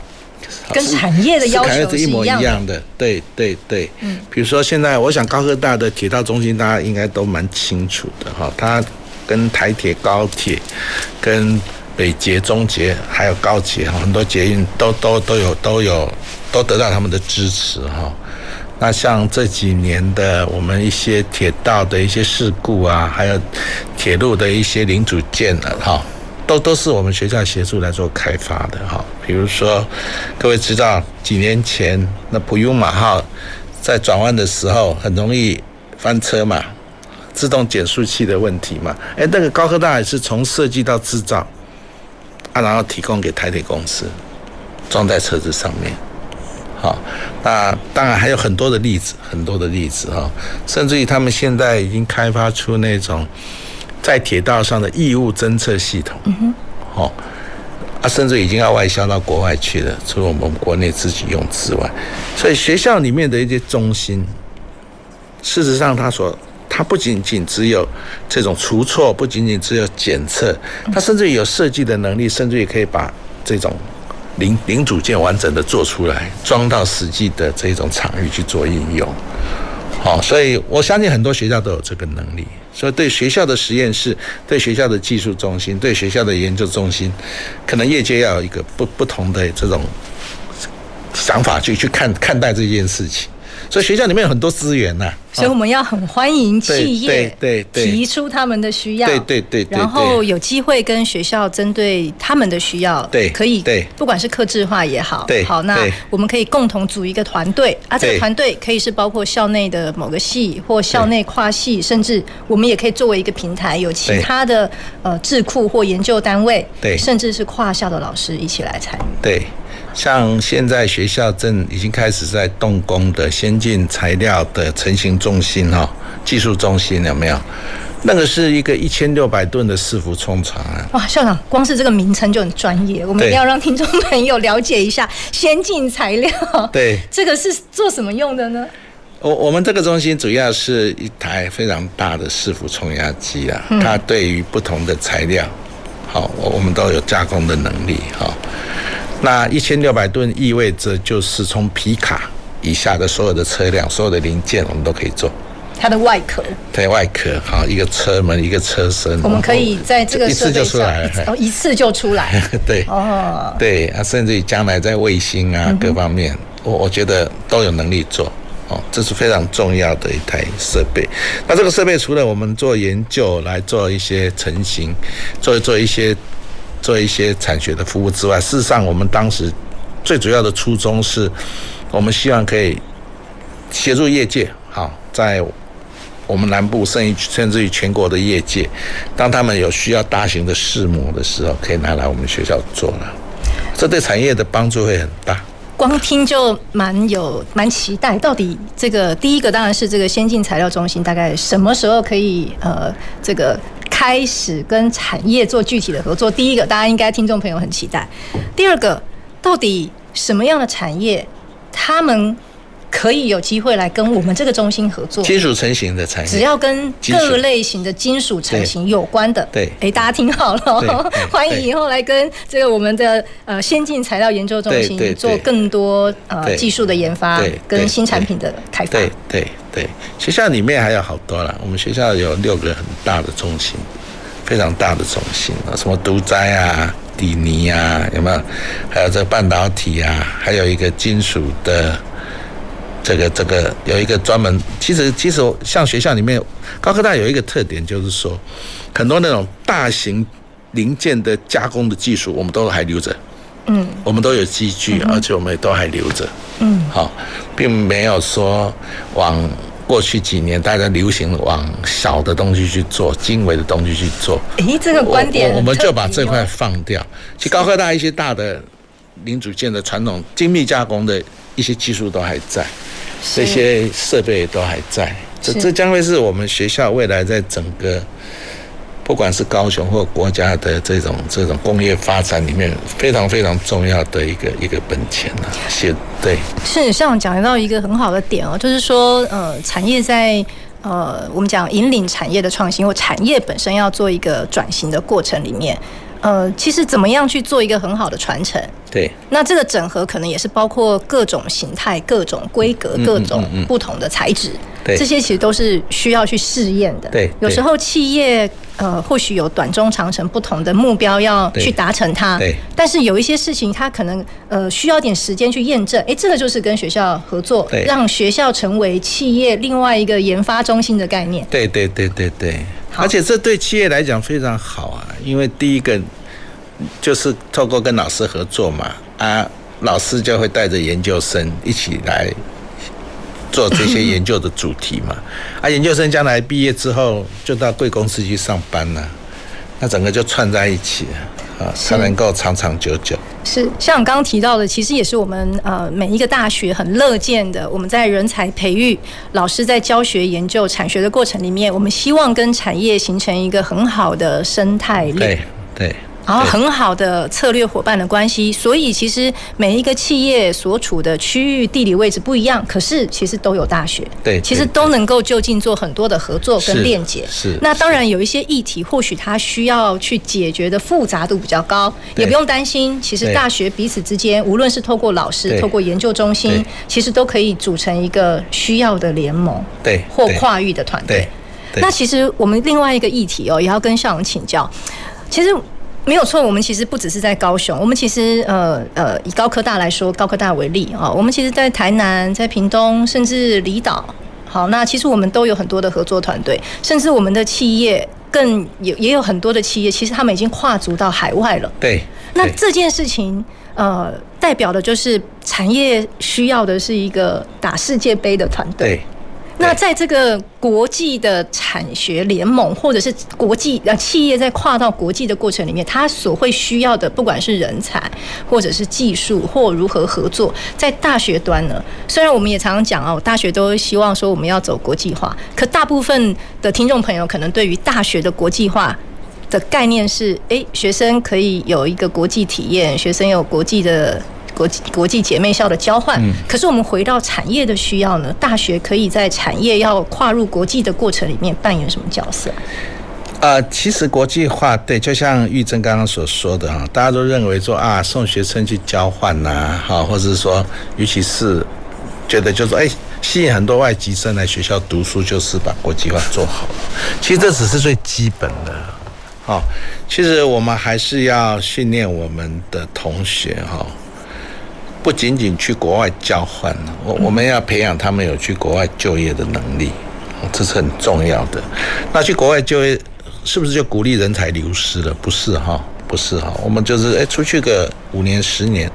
Speaker 1: 跟产业的要求
Speaker 2: 是一模一样的。对对对，嗯，比如说现在，我想高科大的铁道中心，大家应该都蛮清楚的哈，它。跟台铁、高铁、跟北捷、中捷，还有高捷，很多捷运都都都有都有都得到他们的支持哈。那像这几年的我们一些铁道的一些事故啊，还有铁路的一些零组件了哈，都都是我们学校协助来做开发的哈。比如说，各位知道几年前那普悠玛号在转弯的时候很容易翻车嘛，自动减速器的问题嘛，哎，那个高科大也是从设计到制造啊，然后提供给台铁公司装在车子上面。好，那当然还有很多的例子，很多的例子哈，甚至于他们现在已经开发出那种在铁道上的异物侦测系统，嗯哼，好，啊，甚至已经要外销到国外去了，除了我们国内自己用之外，所以学校里面的一些中心，事实上它所它不仅仅只有这种除错，不仅仅只有检测，它甚至有设计的能力，甚至也可以把这种。零零组件完整的做出来，装到实际的这种场域去做应用，好，所以我相信很多学校都有这个能力。所以对学校的实验室、对学校的技术中心、对学校的研究中心，可能业界要有一个不不同的这种想法去去看看待这件事情。所以学校里面有很多资源呐、啊，
Speaker 1: 所以我们要很欢迎企业
Speaker 2: 对对对
Speaker 1: 提出他们的需要，
Speaker 2: 对对对，
Speaker 1: 然后有机会跟学校针对他们的需要，
Speaker 2: 对，
Speaker 1: 可以对，不管是客制化也好，
Speaker 2: 对，
Speaker 1: 好，那我们可以共同组一个团队。啊，这个团队可以是包括校内的某个系或校内跨系，甚至我们也可以作为一个平台，有其他的呃智库或研究单位，
Speaker 2: 对，
Speaker 1: 甚至是跨校的老师一起来参与，
Speaker 2: 对。像现在学校正已经开始在动工的先进材料的成型中心哈，技术中心有没有？那个是一个一千六百吨的伺服冲床啊！
Speaker 1: 哇，校长，光是这个名称就很专业，我们一定要让听众朋友了解一下先进材料。<laughs>
Speaker 2: 对，
Speaker 1: 这个是做什么用的呢？
Speaker 2: 我我们这个中心主要是一台非常大的伺服冲压机啊，它对于不同的材料，好，我我们都有加工的能力哈。那一千六百吨意味着就是从皮卡以下的所有的车辆、所有的零件，我们都可以做。
Speaker 1: 它的外壳，
Speaker 2: 对外壳，好，一个车门，一个车身，
Speaker 1: 我们可以在这个
Speaker 2: 一次就出来了，
Speaker 1: 哦，一次就出来，<laughs>
Speaker 2: 对，哦，对啊，甚至于将来在卫星啊各方面，我我觉得都有能力做，哦，这是非常重要的一台设备。那这个设备除了我们做研究来做一些成型，做做一些。做一些产学的服务之外，事实上，我们当时最主要的初衷是，我们希望可以协助业界，好，在我们南部甚至甚至于全国的业界，当他们有需要大型的试模的时候，可以拿来我们学校做了，这对产业的帮助会很大。
Speaker 1: 光听就蛮有蛮期待，到底这个第一个当然是这个先进材料中心，大概什么时候可以呃这个。开始跟产业做具体的合作。第一个，大家应该听众朋友很期待。第二个，到底什么样的产业，他们可以有机会来跟我们这个中心合作？
Speaker 2: 金属成型的产业，
Speaker 1: 只要跟各类型的金属成型有关的。
Speaker 2: 对，
Speaker 1: 哎，大家听好了，<laughs> 欢迎以后来跟这个我们的呃先进材料研究中心做更多呃技术的研发跟新产品的开发。
Speaker 2: 对对。对，学校里面还有好多了。我们学校有六个很大的中心，非常大的中心啊，什么独摘啊、底泥啊，有没有？还有这个半导体啊，还有一个金属的，这个这个有一个专门。其实其实像学校里面，高科大有一个特点，就是说很多那种大型零件的加工的技术，我们都还留着。嗯，我们都有机具，而且我们也都还留着。嗯，好，并没有说往过去几年大家流行往小的东西去做，精微的东西去做。
Speaker 1: 诶，这个观点，
Speaker 2: 我们就把这块放掉。其实高科大一些大的零组件的传统精密加工的一些技术都还在，这些设备都还在。这这将会是我们学校未来在整个。不管是高雄或国家的这种这种工业发展里面，非常非常重要的一个一个本钱啊，是，对。
Speaker 1: 是，像讲到一个很好的点哦，就是说，呃，产业在呃，我们讲引领产业的创新或产业本身要做一个转型的过程里面，呃，其实怎么样去做一个很好的传承？
Speaker 2: 对。
Speaker 1: 那这个整合可能也是包括各种形态、各种规格、各种不同的材质。这些其实都是需要去试验的。
Speaker 2: 对，
Speaker 1: 有时候企业呃或许有短中长程不同的目标要去达成它。
Speaker 2: 对。
Speaker 1: 但是有一些事情它可能呃需要点时间去验证。哎，这个就是跟学校合作，让学校成为企业另外一个研发中心的概念。
Speaker 2: 对对对对对。而且这对企业来讲非常好啊，因为第一个就是透过跟老师合作嘛，啊，老师就会带着研究生一起来做这些研究的主题嘛，啊，研究生将来毕业之后就到贵公司去上班了，那整个就串在一起了啊，才能够长长久久。
Speaker 1: 是，像刚刚提到的，其实也是我们呃每一个大学很乐见的。我们在人才培育、老师在教学、研究、产学的过程里面，我们希望跟产业形成一个很好的生态链。
Speaker 2: 对对。
Speaker 1: 然后很好的策略伙伴的关系，所以其实每一个企业所处的区域地理位置不一样，可是其实都有大学，
Speaker 2: 对，
Speaker 1: 其实都能够就近做很多的合作跟链接。
Speaker 2: 是。
Speaker 1: 那当然有一些议题，或许它需要去解决的复杂度比较高，也不用担心。其实大学彼此之间，无论是透过老师、透过研究中心，其实都可以组成一个需要的联盟，
Speaker 2: 对，
Speaker 1: 或跨域的团队。那其实我们另外一个议题哦，也要跟校长请教，其实。没有错，我们其实不只是在高雄，我们其实呃呃以高科大来说，高科大为例啊，我们其实在台南、在屏东，甚至离岛，好，那其实我们都有很多的合作团队，甚至我们的企业更有也有很多的企业，其实他们已经跨足到海外了。
Speaker 2: 对，
Speaker 1: 那这件事情呃代表的就是产业需要的是一个打世界杯的团队。那在这个国际的产学联盟，或者是国际呃企业在跨到国际的过程里面，它所会需要的，不管是人才，或者是技术，或如何合作，在大学端呢？虽然我们也常常讲哦，大学都希望说我们要走国际化，可大部分的听众朋友可能对于大学的国际化的概念是，诶，学生可以有一个国际体验，学生有国际的。国际国际姐妹校的交换，可是我们回到产业的需要呢？大学可以在产业要跨入国际的过程里面扮演什么角色？
Speaker 2: 呃，其实国际化对，就像玉珍刚刚所说的哈，大家都认为说啊，送学生去交换呐，哈，或者是说，尤其是觉得就是说，哎，吸引很多外籍生来学校读书，就是把国际化做好。其实这只是最基本的，好，其实我们还是要训练我们的同学哈。不仅仅去国外交换了，我我们要培养他们有去国外就业的能力，这是很重要的。那去国外就业，是不是就鼓励人才流失了？不是哈，不是哈。我们就是诶，出去个五年十年，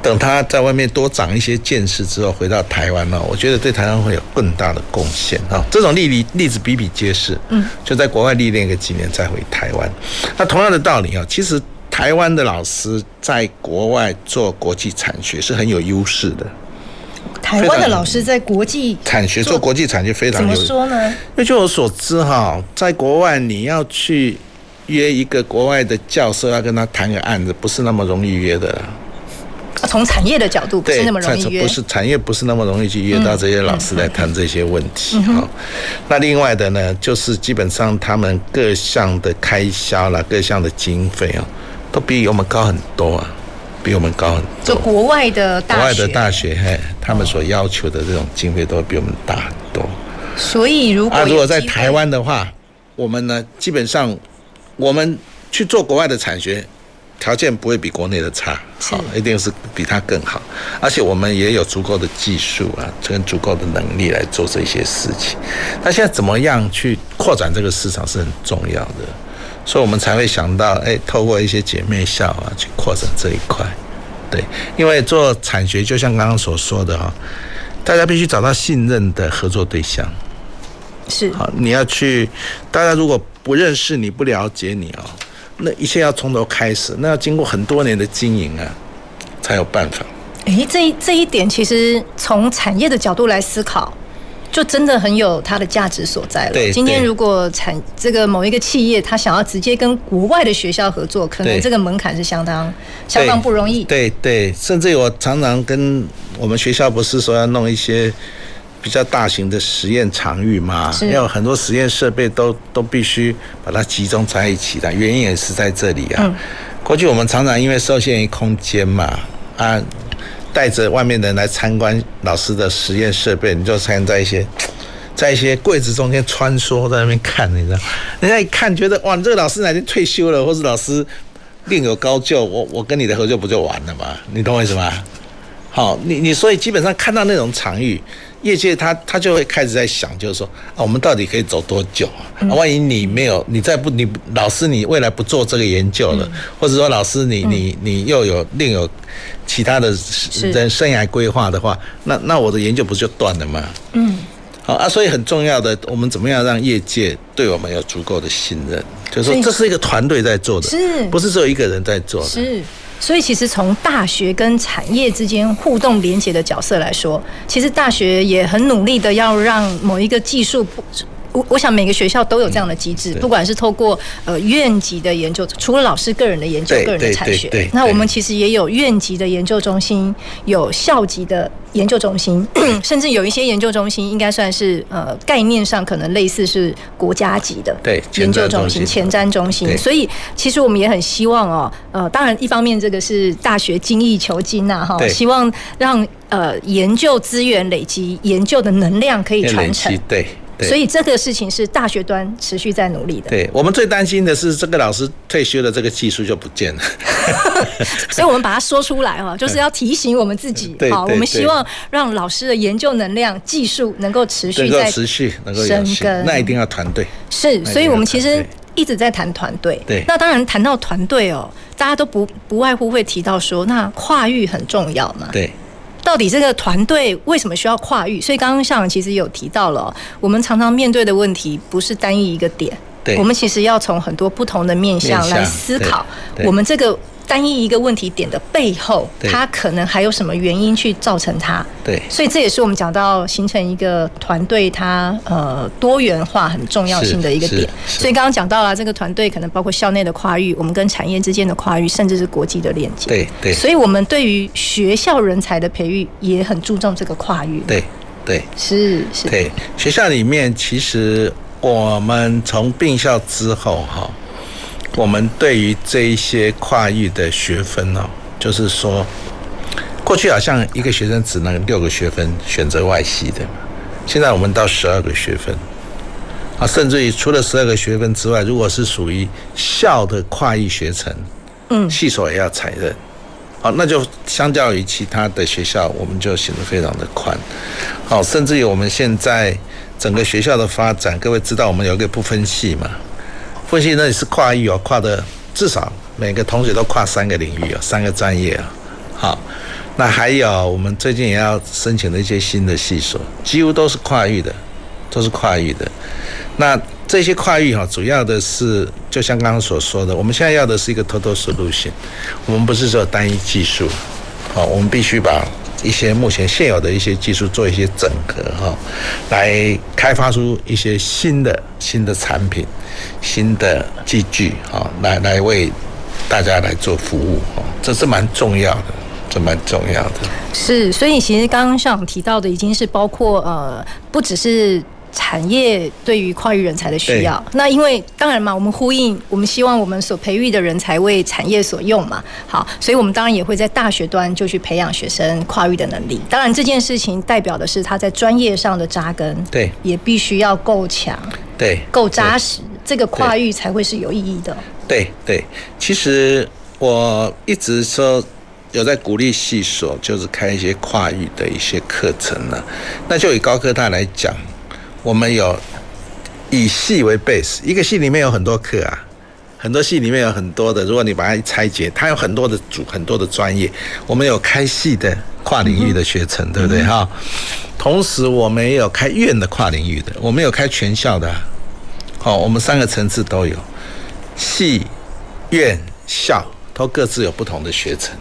Speaker 2: 等他在外面多长一些见识之后，回到台湾呢，我觉得对台湾会有更大的贡献啊。这种例例例子比比皆是。嗯，就在国外历练个几年再回台湾。那同样的道理啊，其实。台湾的老师在国外做国际产学是很有优势的。
Speaker 1: 台湾的老师在国际
Speaker 2: 产学做国际产学非常有。
Speaker 1: 怎么说呢？
Speaker 2: 因为据我所知，哈，在国外你要去约一个国外的教授要跟他谈个案子，不是那么容易约的。
Speaker 1: 从产业的角度，不是那么容易约。
Speaker 2: 不是产业不是那么容易去约到这些老师来谈这些问题。好，那另外的呢，就是基本上他们各项的开销啦，各项的经费啊。都比我们高很多啊，比我们高很多。
Speaker 1: 就国外的大学，
Speaker 2: 国外的大学，嘿，他们所要求的这种经费都比我们大很多。
Speaker 1: 所以，如果啊，
Speaker 2: 如果在台湾的话，我们呢，基本上我们去做国外的产学，条件不会比国内的差，好，一定是比它更好。而且我们也有足够的技术啊，跟足够的能力来做这些事情。那现在怎么样去扩展这个市场是很重要的。所以我们才会想到，哎，透过一些姐妹校啊，去扩展这一块。对，因为做产学，就像刚刚所说的哈，大家必须找到信任的合作对象。
Speaker 1: 是。
Speaker 2: 好，你要去，大家如果不认识你，不了解你哦，那一切要从头开始，那要经过很多年的经营啊，才有办法。
Speaker 1: 哎，这这一点其实从产业的角度来思考。就真的很有它的价值所在了。对，今天如果产这个某一个企业，他想要直接跟国外的学校合作，可能这个门槛是相当相当不容易。
Speaker 2: 对对，甚至我常常跟我们学校不是说要弄一些比较大型的实验场域嘛，要很多实验设备都都必须把它集中在一起的，原因也是在这里啊。嗯。过去我们常常因为受限于空间嘛，啊。带着外面人来参观老师的实验设备，你就参在一些，在一些柜子中间穿梭，在那边看，你知道？人家一看觉得哇，这个老师哪天退休了，或是老师另有高就，我我跟你的合作不就完了吗？你懂我意思吗？好，你你所以基本上看到那种场域，业界他他就会开始在想，就是说啊，我们到底可以走多久啊？嗯、万一你没有，你再不你老师你未来不做这个研究了，嗯、或者说老师你你你又有另有其他的人生涯规划的话，那那我的研究不是就断了吗？嗯。好啊，所以很重要的，我们怎么样让业界对我们有足够的信任？就是说，这是一个团队在做的，是，不是只有一个人在做的？
Speaker 1: 是，所以其实从大学跟产业之间互动连接的角色来说，其实大学也很努力的要让某一个技术不。我我想每个学校都有这样的机制，不管是透过呃院级的研究，除了老师个人的研究、个人的产学，那我们其实也有院级的研究中心，有校级的研究中心，<clears throat> 甚至有一些研究中心应该算是呃概念上可能类似是国家级的研究中心、前瞻中心。所以其实我们也很希望哦，呃，当然一方面这个是大学精益求精呐哈，希望让呃研究资源累积、研究的能量可以传承。
Speaker 2: 对。
Speaker 1: 所以这个事情是大学端持续在努力的。
Speaker 2: 对，我们最担心的是这个老师退休的这个技术就不见了。<laughs>
Speaker 1: 所以我们把它说出来哈，就是要提醒我们自己。好，我们希望让老师的研究能量、技术能够持续在
Speaker 2: 持续能够生根。那一定要团队。
Speaker 1: 是，所以我们其实一直在谈团队。对。那当然谈到团队哦，大家都不不外乎会提到说，那跨域很重要嘛。
Speaker 2: 对。
Speaker 1: 到底这个团队为什么需要跨域？所以刚刚校长其实有提到了，我们常常面对的问题不是单一一个点，对，我们其实要从很多不同的面向来思考我们这个。单一一个问题点的背后，它可能还有什么原因去造成它？
Speaker 2: 对，
Speaker 1: 所以这也是我们讲到形成一个团队，它呃多元化很重要性的一个点。所以刚刚讲到了这个团队可能包括校内的跨域，我们跟产业之间的跨域，甚至是国际的链接。
Speaker 2: 对对。
Speaker 1: 所以我们对于学校人才的培育也很注重这个跨域。
Speaker 2: 对对。
Speaker 1: 是是。
Speaker 2: 对，学校里面其实我们从并校之后哈。我们对于这一些跨域的学分哦，就是说，过去好像一个学生只能六个学分选择外系的嘛，现在我们到十二个学分，啊，甚至于除了十二个学分之外，如果是属于校的跨域学程，嗯，系所也要采认，好，那就相较于其他的学校，我们就显得非常的宽，好，甚至于我们现在整个学校的发展，各位知道我们有一个不分系嘛？分析那里是跨域哦，跨的至少每个同学都跨三个领域哦，三个专业啊。好，那还有我们最近也要申请的一些新的系所，几乎都是跨域的，都是跨域的。那这些跨域哈，主要的是就像刚刚所说的，我们现在要的是一个 total solution，我们不是说单一技术，好，我们必须把。一些目前现有的一些技术做一些整合哈，来开发出一些新的新的产品、新的器具哈，来来为大家来做服务哈，这是蛮重要的，这蛮重要的。
Speaker 1: 是，所以其实刚刚校长提到的已经是包括呃，不只是。产业对于跨域人才的需要，那因为当然嘛，我们呼应，我们希望我们所培育的人才为产业所用嘛。好，所以我们当然也会在大学端就去培养学生跨域的能力。当然这件事情代表的是他在专业上的扎根，
Speaker 2: 对，
Speaker 1: 也必须要够强，
Speaker 2: 对，
Speaker 1: 够扎实，这个跨域才会是有意义的。
Speaker 2: 对对，其实我一直说有在鼓励系所，就是开一些跨域的一些课程呢。那就以高科大来讲。我们有以系为 base，一个系里面有很多课啊，很多系里面有很多的。如果你把它一拆解，它有很多的组，很多的专业。我们有开系的跨领域的学程，对不对哈？同时，我们也有开院的跨领域的，我们有开全校的。好，我们三个层次都有，系、院、校都各自有不同的学程。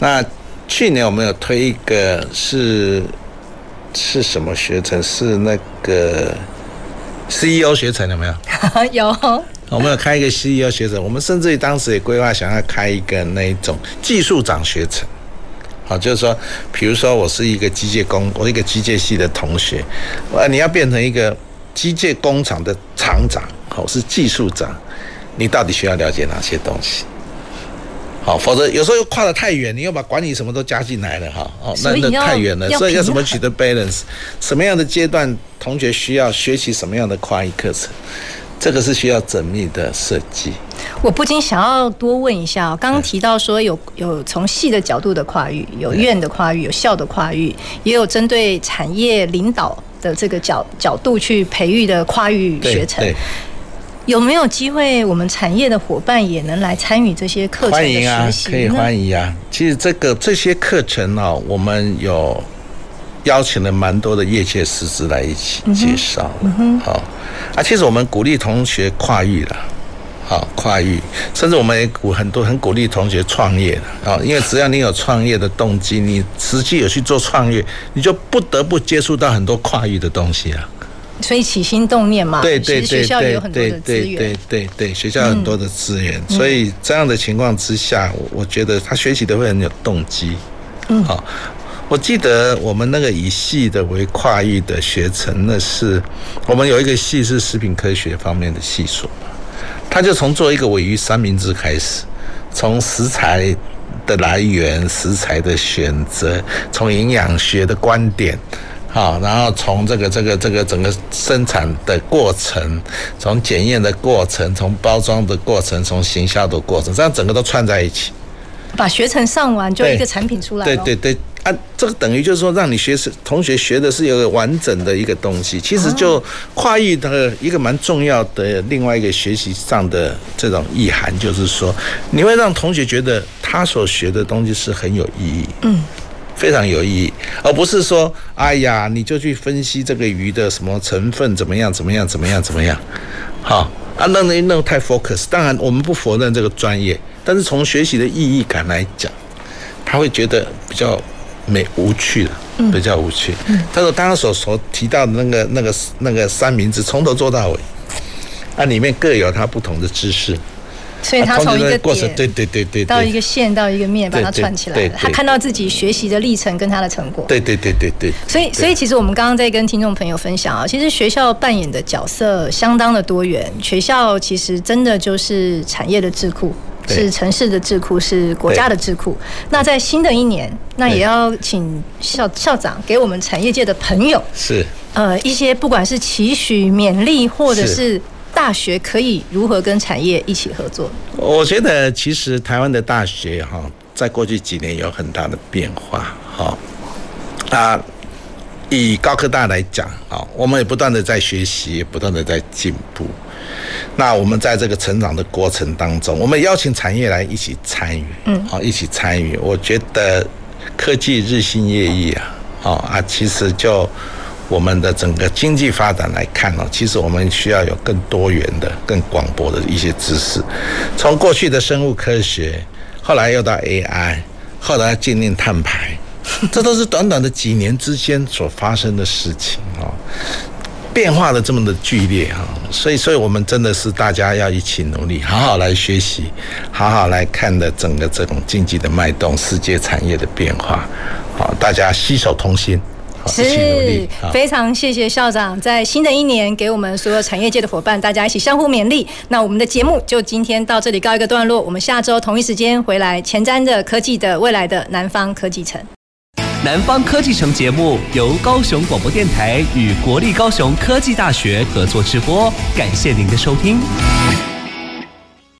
Speaker 2: 那去年我们有推一个是。是什么学程？是那个 CEO 学程有没有？<laughs>
Speaker 1: 有。
Speaker 2: 我们有开一个 CEO 学程，我们甚至于当时也规划想要开一个那一种技术长学程。好，就是说，比如说我是一个机械工，我是一个机械系的同学，呃，你要变成一个机械工厂的厂长，好，是技术长，你到底需要了解哪些东西？好，否则有时候又跨得太远，你又把管理什么都加进来了哈。哦，那那太远了，所以要怎么取得 balance？什么样的阶段同学需要学习什么样的跨域课程？这个是需要缜密的设计。
Speaker 1: 我不禁想要多问一下，刚刚提到说有有从系的角度的跨域，有院的跨域，有校的跨域，也有针对产业领导的这个角角度去培育的跨域学程。有没有机会，我们产业的伙伴也能来参与这些课程的学习？欢迎啊，
Speaker 2: 可以欢迎啊。其实这个这些课程呢，我们有邀请了蛮多的业界师资来一起介绍。嗯哼。好啊，其实我们鼓励同学跨域了，好跨域，甚至我们也鼓很多很鼓励同学创业的啊，因为只要你有创业的动机，你实际有去做创业，你就不得不接触到很多跨域的东西啊。
Speaker 1: 所以起心动念嘛，
Speaker 2: 对对对
Speaker 1: 学校也有很多的资源，
Speaker 2: 对对对，学校很多的资源，所以这样的情况之下，我我觉得他学习的会很有动机。嗯，好，我记得我们那个以系的为跨域的学程，那是我们有一个系是食品科学方面的系所，他就从做一个尾鱼三明治开始，从食材的来源、食材的选择，从营养学的观点。好，然后从这个这个这个整个生产的过程，从检验的过程，从包装的过程，从行销的过程，这样整个都串在一起，
Speaker 1: 把学程上完就一个产品出来。
Speaker 2: 对对对，啊，这个等于就是说，让你学生同学学的是有个完整的一个东西。其实就跨域的一个蛮重要的另外一个学习上的这种意涵，就是说，你会让同学觉得他所学的东西是很有意义。嗯。非常有意义，而不是说，哎呀，你就去分析这个鱼的什么成分怎么样，怎么样，怎么样，怎么样，好啊，那那那太 focus。当然，我们不否认这个专业，但是从学习的意义感来讲，他会觉得比较没无趣的，比较无趣。他说刚刚所所提到的那个那个那个三明治，从头做到尾，啊，里面各有它不同的知识。
Speaker 1: 所以他从一个过程，
Speaker 2: 对对对对，
Speaker 1: 到一个线，到一个面，把它串起来了。他看到自己学习的历程跟他的成果。
Speaker 2: 对对对对对。
Speaker 1: 所以，所以其实我们刚刚在跟听众朋友分享啊，其实学校扮演的角色相当的多元。学校其实真的就是产业的智库，是城市的智库，是国家的智库。那在新的一年，那也要请校校长给我们产业界的朋友
Speaker 2: 是
Speaker 1: 呃一些不管是期许、勉励，或者是。大学可以如何跟产业一起合作？
Speaker 2: 我觉得其实台湾的大学哈，在过去几年有很大的变化哈。啊，以高科大来讲啊，我们也不断的在学习，也不断的在进步。那我们在这个成长的过程当中，我们邀请产业来一起参与，嗯，好，一起参与。我觉得科技日新月异啊，啊，其实就。我们的整个经济发展来看呢，其实我们需要有更多元的、更广博的一些知识。从过去的生物科学，后来又到 AI，后来进入碳排，<laughs> 这都是短短的几年之间所发生的事情啊，变化的这么的剧烈啊，所以，所以我们真的是大家要一起努力，好好来学习，好好来看的整个这种经济的脉动、世界产业的变化，好，大家携手同心。
Speaker 1: 是，非常谢谢校长在新的一年给我们所有产业界的伙伴，大家一起相互勉励。那我们的节目就今天到这里告一个段落，我们下周同一时间回来，前瞻的科技的未来的南方科技城。
Speaker 7: 南方科技城节目由高雄广播电台与国立高雄科技大学合作直播，感谢您的收听。